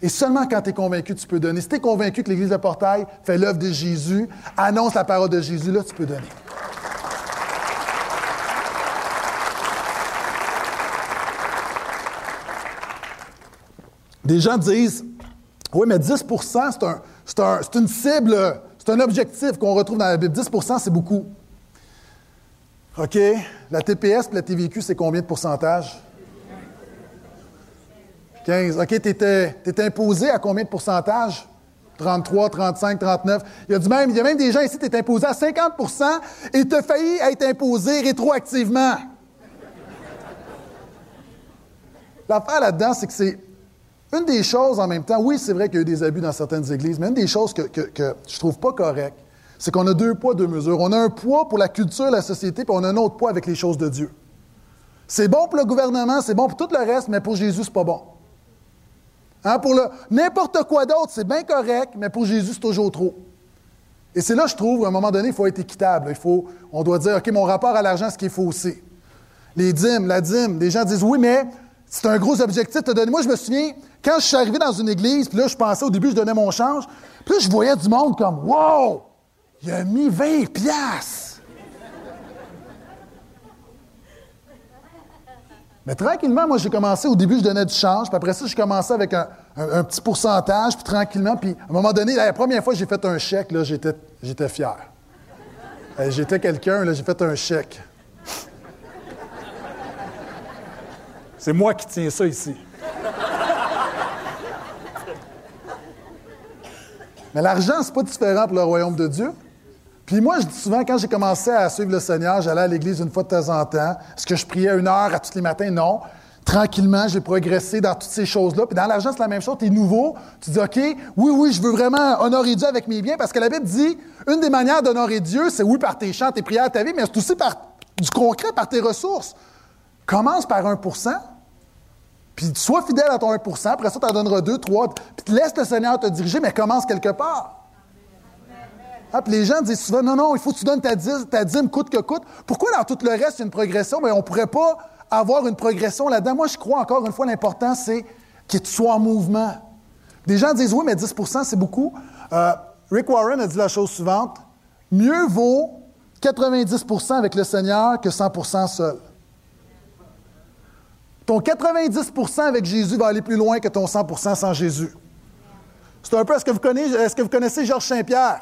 Et seulement quand tu es convaincu, tu peux donner. Si tu es convaincu que l'Église de Portail fait l'œuvre de Jésus, annonce la parole de Jésus, là, tu peux donner. Des gens disent Oui, mais 10% c'est une cible, c'est un objectif qu'on retrouve dans la Bible. 10% c'est beaucoup. OK, la TPS et la TVQ, c'est combien de pourcentage? 15. OK, tu étais, imposé à combien de pourcentage? 33, 35, 39. Il y a, du même, il y a même des gens ici, tu imposé à 50% et tu as failli être imposé rétroactivement. L'affaire là-dedans, c'est que c'est une des choses en même temps. Oui, c'est vrai qu'il y a eu des abus dans certaines églises, mais une des choses que, que, que je trouve pas correctes, c'est qu'on a deux poids, deux mesures. On a un poids pour la culture, la société, puis on a un autre poids avec les choses de Dieu. C'est bon pour le gouvernement, c'est bon pour tout le reste, mais pour Jésus, c'est pas bon. Hein, pour n'importe quoi d'autre, c'est bien correct, mais pour Jésus, c'est toujours trop. Et c'est là, je trouve, à un moment donné, il faut être équitable. Il faut, on doit dire, OK, mon rapport à l'argent, ce qu'il faut aussi. Les dîmes, la dîme, des gens disent, oui, mais c'est un gros objectif donner. Moi, je me souviens, quand je suis arrivé dans une église, puis là, je pensais, au début, je donnais mon change, puis là, je voyais du monde comme, wow! Il a mis 20 piastres. Mais tranquillement, moi, j'ai commencé, au début, je donnais du change, puis après ça, j'ai commencé avec un, petit pourcentage, puis tranquillement, puis à un moment donné, la première fois que j'ai fait un chèque, là, j'étais, j'étais fier. Euh, j'étais quelqu'un, là, j'ai fait un chèque. C'est moi qui tiens ça ici. Mais l'argent, c'est pas différent pour le royaume de Dieu. Puis moi, je dis souvent, quand j'ai commencé à suivre le Seigneur, j'allais à l'église une fois de temps en temps. Est-ce que je priais une heure à tous les matins? Non. Tranquillement, j'ai progressé dans toutes ces choses-là. Puis dans l'argent, c'est la même chose. Tu es nouveau. Tu dis, OK, oui, oui, je veux vraiment honorer Dieu avec mes biens. Parce que la Bible dit, une des manières d'honorer Dieu, c'est oui, par tes chants, tes prières, ta vie, mais c'est aussi par du concret, par tes ressources. Commence par 1% puis sois fidèle à ton 1% après ça, tu en donneras 2, 3, puis laisse le Seigneur te diriger, mais commence quelque part. Ah, les gens disent souvent, non, non, il faut que tu donnes ta dîme, coûte que coûte. Pourquoi dans tout le reste, il une progression, mais on ne pourrait pas avoir une progression là-dedans. Moi, je crois encore une fois, l'important, c'est que tu sois en mouvement. Des gens disent, oui, mais 10% c'est beaucoup. Euh, Rick Warren a dit la chose suivante, mieux vaut 90% avec le Seigneur que 100% seul. Ton 90% avec Jésus va aller plus loin que ton 100% sans Jésus. C'est un peu, est-ce que vous connaissez, est-ce que vous connaissez Georges Saint-Pierre?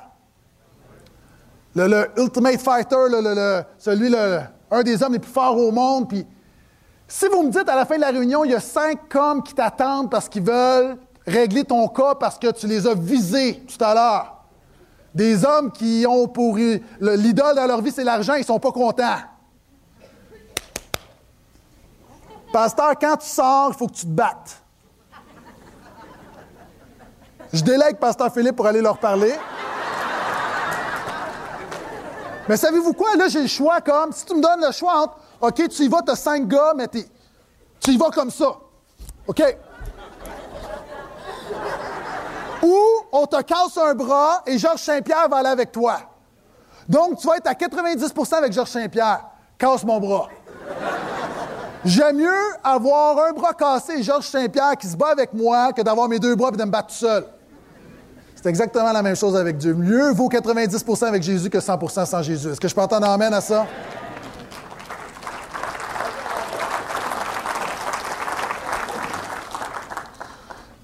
Le, Ultimate Fighter, le, celui, un des hommes les plus forts au monde. Puis, si vous me dites à la fin de la réunion, il y a cinq hommes qui t'attendent parce qu'ils veulent régler ton cas parce que tu les as visés tout à l'heure. Des hommes qui ont pour l'idole dans leur vie, c'est l'argent, ils sont pas contents. Pasteur, quand tu sors, il faut que tu te battes. Je délègue Pasteur Philippe pour aller leur parler. Mais savez-vous quoi? Là, j'ai le choix comme, si tu me donnes le choix entre, OK, tu y vas, tu as cinq gars, mais tu y vas comme ça. OK? Ou on te casse un bras et Georges Saint-Pierre va aller avec toi. Donc, tu vas être à 90% avec Georges Saint-Pierre. Casse mon bras. J'aime mieux avoir un bras cassé et Georges Saint-Pierre qui se bat avec moi que d'avoir mes deux bras et de me battre tout seul. C'est exactement la même chose avec Dieu. Mieux vaut 90% avec Jésus que 100% sans Jésus. Est-ce que je peux entendre amène à ça?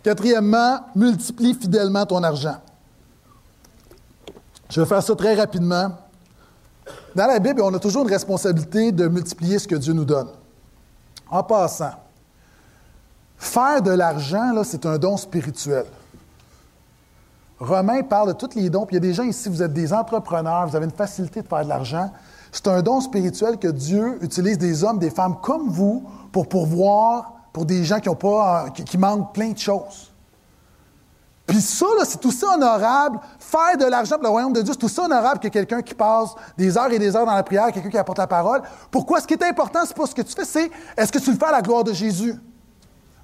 Quatrièmement, multiplie fidèlement ton argent. Je vais faire ça très rapidement. Dans la Bible, on a toujours une responsabilité de multiplier ce que Dieu nous donne. En passant, faire de l'argent, c'est un don spirituel. Romain parle de tous les dons. Puis il y a des gens ici, vous êtes des entrepreneurs, vous avez une facilité de faire de l'argent. C'est un don spirituel que Dieu utilise des hommes, des femmes comme vous pour pourvoir pour des gens qui, ont pas, qui, manquent plein de choses. Puis ça, c'est tout ça honorable. Faire de l'argent pour le royaume de Dieu, c'est tout ça honorable que quelqu'un qui passe des heures et des heures dans la prière, quelqu'un qui apporte la parole. Pourquoi? Ce qui est important, c'est pas ce que tu fais, c'est est-ce que tu le fais à la gloire de Jésus?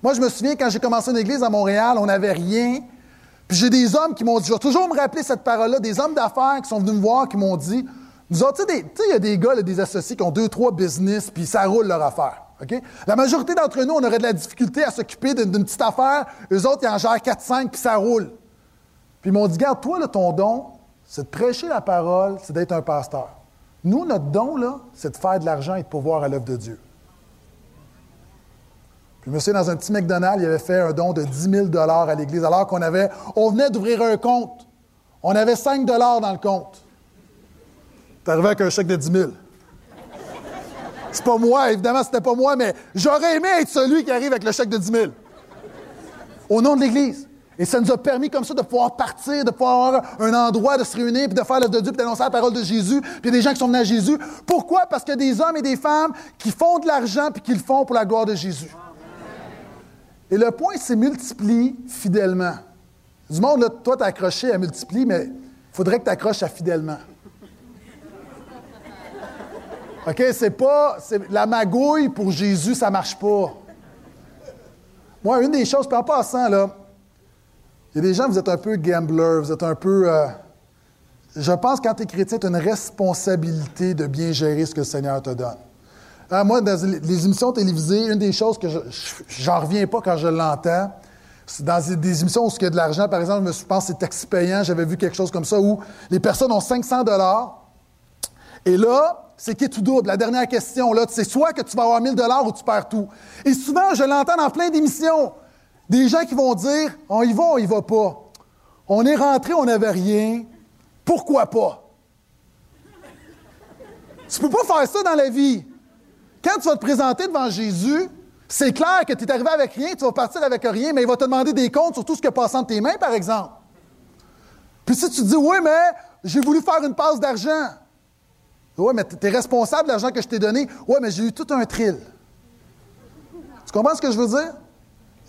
Moi, je me souviens, quand j'ai commencé une église à Montréal, on n'avait rien. Puis j'ai des hommes qui m'ont dit, je vais toujours me rappeler cette parole-là, des hommes d'affaires qui sont venus me voir, qui m'ont dit, nous autres, tu sais, il y a des gars, des associés qui ont deux, trois business, puis ça roule leur affaire. La majorité d'entre nous, on aurait de la difficulté à s'occuper d'une petite affaire. Eux autres, ils en gèrent 4-5, puis ça roule. Puis ils m'ont dit, garde, toi, là, ton don, c'est de prêcher la parole, c'est d'être un pasteur. Nous, notre don, là, c'est de faire de l'argent et de pouvoir à l'œuvre de Dieu. Puis monsieur, dans un petit McDonald's, il avait fait un don de 10 000 à l'Église, alors qu'on avait, on venait d'ouvrir un compte. On avait 5 dans le compte. T'es arrivé avec un chèque de 10 000. C'est pas moi, évidemment, c'était pas moi, mais j'aurais aimé être celui qui arrive avec le chèque de 10 000. Au nom de l'Église. Et ça nous a permis comme ça de pouvoir partir, de pouvoir avoir un endroit de se réunir, puis de faire l'œuvre de Dieu, puis d'annoncer la parole de Jésus, puis des gens qui sont venus à Jésus. Pourquoi? Parce qu'il y a des hommes et des femmes qui font de l'argent, puis qui le font pour la gloire de Jésus. Et le point, c'est multiplie fidèlement. Du monde, là, toi, t'as accroché à multiplier, mais il faudrait que tu accroches à fidèlement. OK? C'est pas. La magouille pour Jésus, ça marche pas. Moi, une des choses, puis en passant, là, il y a des gens, vous êtes un peu gambler, vous êtes un peu. Euh, je pense que quand tu es chrétien, tu as une responsabilité de bien gérer ce que le Seigneur te donne. Ah, moi, dans les émissions télévisées, une des choses que j'en reviens pas quand je l'entends, c'est dans des émissions où il y a de l'argent, par exemple, je pense que c'est taxi payant, j'avais vu quelque chose comme ça, où les personnes ont 500 dollars, et là, c'est qui tout double? La dernière question, là, c'est soit que tu vas avoir 1000 dollars ou tu perds tout. Et souvent, je l'entends dans plein d'émissions, des gens qui vont dire, on y va, on y va pas. On est rentré, on n'avait rien. Pourquoi pas? Tu peux pas faire ça dans la vie. Quand tu vas te présenter devant Jésus, c'est clair que tu es arrivé avec rien, tu vas partir avec rien, mais il va te demander des comptes sur tout ce qui passe entre tes mains, par exemple. Puis si tu dis, oui, mais j'ai voulu faire une passe d'argent. Oui, mais tu es responsable de l'argent que je t'ai donné. Oui, mais j'ai eu tout un trill. Tu comprends ce que je veux dire?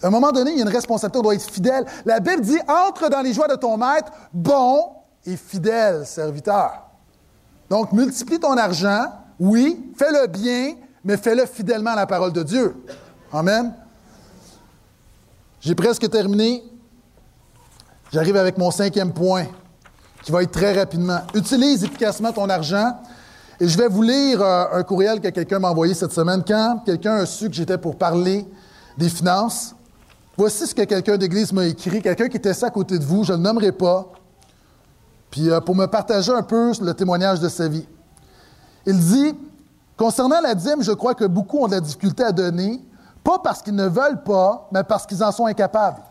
À un moment donné, il y a une responsabilité, on doit être fidèle. La Bible dit, entre dans les joies de ton maître, bon et fidèle serviteur. Donc, multiplie ton argent, oui, fais le bien, mais fais-le fidèlement à la parole de Dieu. Amen. J'ai presque terminé. J'arrive avec mon cinquième point, qui va être très rapidement. Utilise efficacement ton argent. Et je vais vous lire euh, un courriel que quelqu'un m'a envoyé cette semaine. Quand quelqu'un a su que j'étais pour parler des finances, voici ce que quelqu'un d'église m'a écrit, quelqu'un qui était ça à côté de vous, je ne le nommerai pas, puis euh, pour me partager un peu le témoignage de sa vie. Il dit, concernant la dîme, je crois que beaucoup ont de la difficulté à donner, pas parce qu'ils ne veulent pas, mais parce qu'ils en sont incapables.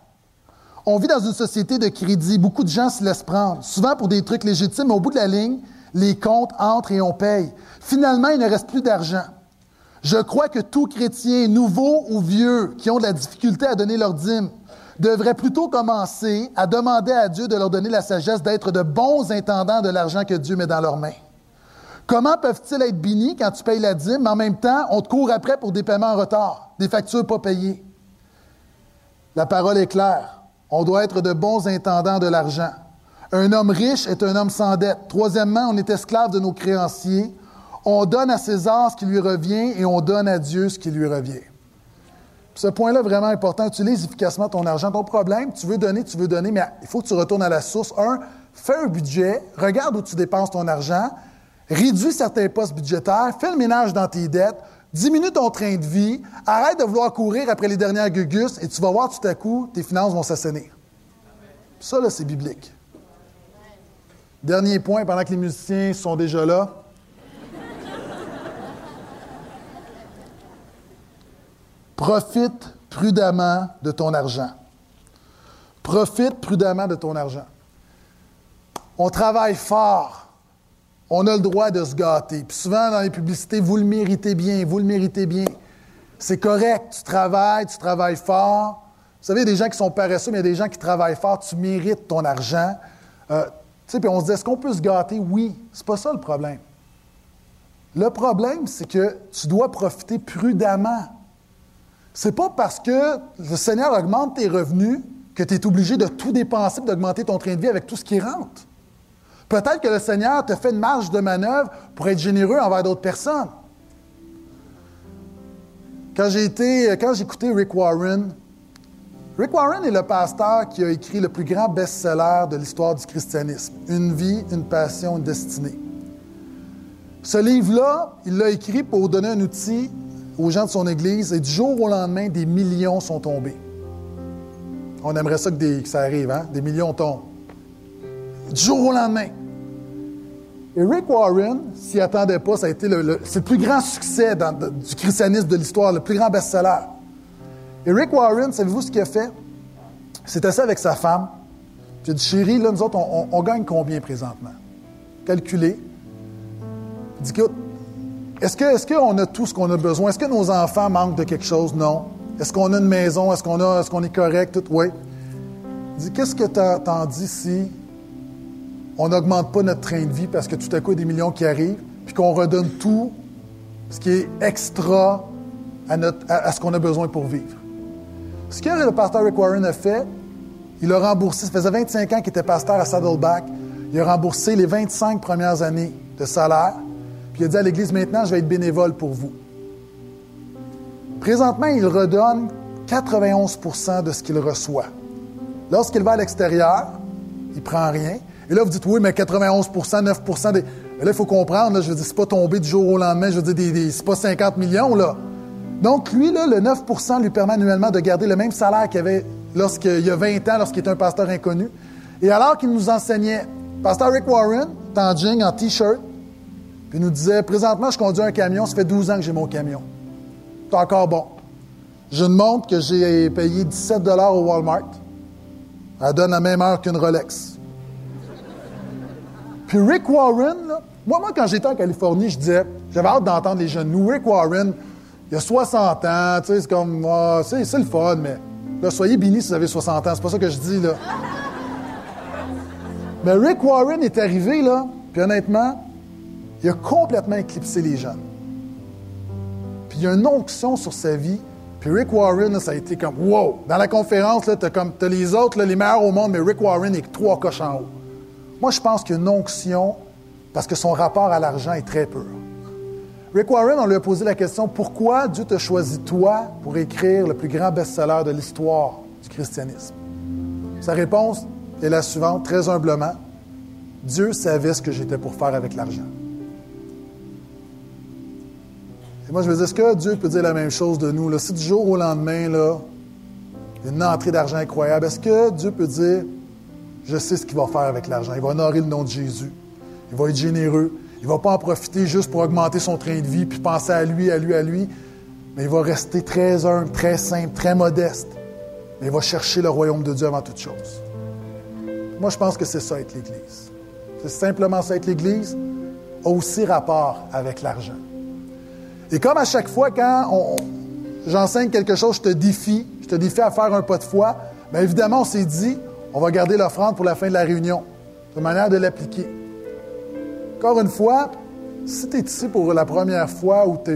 On vit dans une société de crédit. Beaucoup de gens se laissent prendre, souvent pour des trucs légitimes, mais au bout de la ligne, les comptes entrent et on paye. Finalement, il ne reste plus d'argent. Je crois que tout chrétien, nouveau ou vieux, qui ont de la difficulté à donner leur dîme, devrait plutôt commencer à demander à Dieu de leur donner la sagesse d'être de bons intendants de l'argent que Dieu met dans leurs mains. Comment peuvent-ils être bénis quand tu payes la dîme, mais en même temps, on te court après pour des paiements en retard, des factures pas payées? La parole est claire. On doit être de bons intendants de l'argent. Un homme riche est un homme sans dette. Troisièmement, on est esclave de nos créanciers. On donne à César ce qui lui revient et on donne à Dieu ce qui lui revient. Ce point-là vraiment important. Utilise efficacement ton argent. Ton problème, tu veux donner, tu veux donner, mais il faut que tu retournes à la source. Un, fais un budget, regarde où tu dépenses ton argent, réduis certains postes budgétaires, fais le ménage dans tes dettes, diminue ton train de vie, arrête de vouloir courir après les dernières gugus et tu vas voir tout à coup, tes finances vont s'assainir. Ça, là, c'est biblique. Dernier point, pendant que les musiciens sont déjà là. Profite prudemment de ton argent. Profite prudemment de ton argent. On travaille fort. On a le droit de se gâter. Puis souvent, dans les publicités, vous le méritez bien, vous le méritez bien. C'est correct. Tu travailles, tu travailles fort. Vous savez, il y a des gens qui sont paresseux, mais il y a des gens qui travaillent fort. Tu mérites ton argent. Euh, puis on se dit, est-ce qu'on peut se gâter? Oui. C'est pas ça le problème. Le problème, c'est que tu dois profiter prudemment. C'est pas parce que le Seigneur augmente tes revenus que tu es obligé de tout dépenser d'augmenter ton train de vie avec tout ce qui rentre. Peut-être que le Seigneur te fait une marge de manœuvre pour être généreux envers d'autres personnes. Quand j'ai été, quand écouté Rick Warren, Rick Warren est le pasteur qui a écrit le plus grand best-seller de l'histoire du christianisme, Une vie, une passion, une destinée. Ce livre-là, il l'a écrit pour donner un outil aux gens de son Église et du jour au lendemain, des millions sont tombés. On aimerait ça que, ça arrive, hein? Des millions tombent. Du jour au lendemain. Et Rick Warren s'y attendait pas, ça a été le, c'est le plus grand succès du christianisme de l'histoire, le plus grand best-seller. Et Rick Warren, savez-vous ce qu'il a fait? C'était ça avec sa femme. J'ai dit, chérie, là, nous autres, on, gagne combien présentement? Calculé. Il dit, écoute, est-ce qu'on est a tout ce qu'on a besoin? Est-ce que nos enfants manquent de quelque chose? Non. Est-ce qu'on a une maison? Est-ce qu'on est, qu'on est correct? Tout? Oui. Il dit, qu'est-ce que t'en dis si on n'augmente pas notre train de vie parce que tout à coup, il y a des millions qui arrivent, puis qu'on redonne tout ce qui est extra à, à ce qu'on a besoin pour vivre? Ce que le pasteur Rick Warren a fait, il a remboursé, ça faisait 25 ans qu'il était pasteur à Saddleback, il a remboursé les 25 premières années de salaire, puis il a dit à l'Église, maintenant, je vais être bénévole pour vous. Présentement, il redonne 91% de ce qu'il reçoit. Lorsqu'il va à l'extérieur, il prend rien. Et là, vous dites, oui, mais 91% 9 des... Là, il faut comprendre, je veux dire, c'est pas tombé du jour au lendemain, je veux dire, c'est pas 50 millions, là. Donc, lui, là, le 9% lui permet annuellement de garder le même salaire qu'il avait lorsqu'il y a 20 ans, lorsqu'il était un pasteur inconnu. Et alors qu'il nous enseignait, pasteur Rick Warren, en jean, en T-shirt, puis il nous disait, présentement, je conduis un camion, ça fait 12 ans que j'ai mon camion. C'est encore bon. Je une montre que j'ai payé 17 au Walmart. Elle donne la même heure qu'une Rolex. Puis Rick Warren, moi, moi, quand j'étais en Californie, je disais, j'avais hâte d'entendre les jeunes. Nous, Rick Warren, il a 60 ans, tu sais, c'est comme, ah, c'est, le fun, mais là, soyez bénis si vous avez 60 ans, c'est pas ça que je dis, là. Mais Rick Warren est arrivé, là, puis honnêtement, il a complètement éclipsé les jeunes. Puis il y a une onction sur sa vie. Puis Rick Warren, ça a été comme, wow! Dans la conférence, là, t'as comme, t'as les autres, les meilleurs au monde, mais Rick Warren est trois coches en haut. Moi, je pense qu'il y a une onction parce que son rapport à l'argent est très pur. Rick Warren, on lui a posé la question pourquoi Dieu te choisit toi pour écrire le plus grand best-seller de l'histoire du christianisme? Sa réponse est la suivante, très humblement Dieu savait ce que j'étais pour faire avec l'argent. Et moi, je me dis, est-ce que Dieu peut dire la même chose de nous? Si du jour au lendemain, là, une entrée d'argent incroyable, est-ce que Dieu peut dire, je sais ce qu'il va faire avec l'argent. Il va honorer le nom de Jésus. Il va être généreux. Il ne va pas en profiter juste pour augmenter son train de vie puis penser à lui, à lui, à lui. Mais il va rester très humble, très simple, très modeste. Mais il va chercher le royaume de Dieu avant toute chose. Moi, je pense que c'est ça être l'Église. C'est simplement ça être l'Église, a aussi rapport avec l'argent. Et comme à chaque fois, quand j'enseigne quelque chose, je te défie, je te défie à faire un pas de foi, bien évidemment, on s'est dit, on va garder l'offrande pour la fin de la réunion, de manière de l'appliquer. Encore une fois, si tu es ici pour la première fois ou tu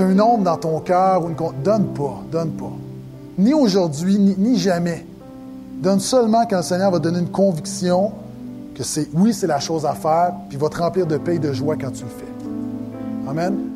as un nombre dans ton cœur ou une donne pas, donne pas. Ni aujourd'hui, ni, ni, jamais. Donne seulement quand le Seigneur va donner une conviction que c'est oui, c'est la chose à faire, puis il va te remplir de paix et de joie quand tu le fais. Amen.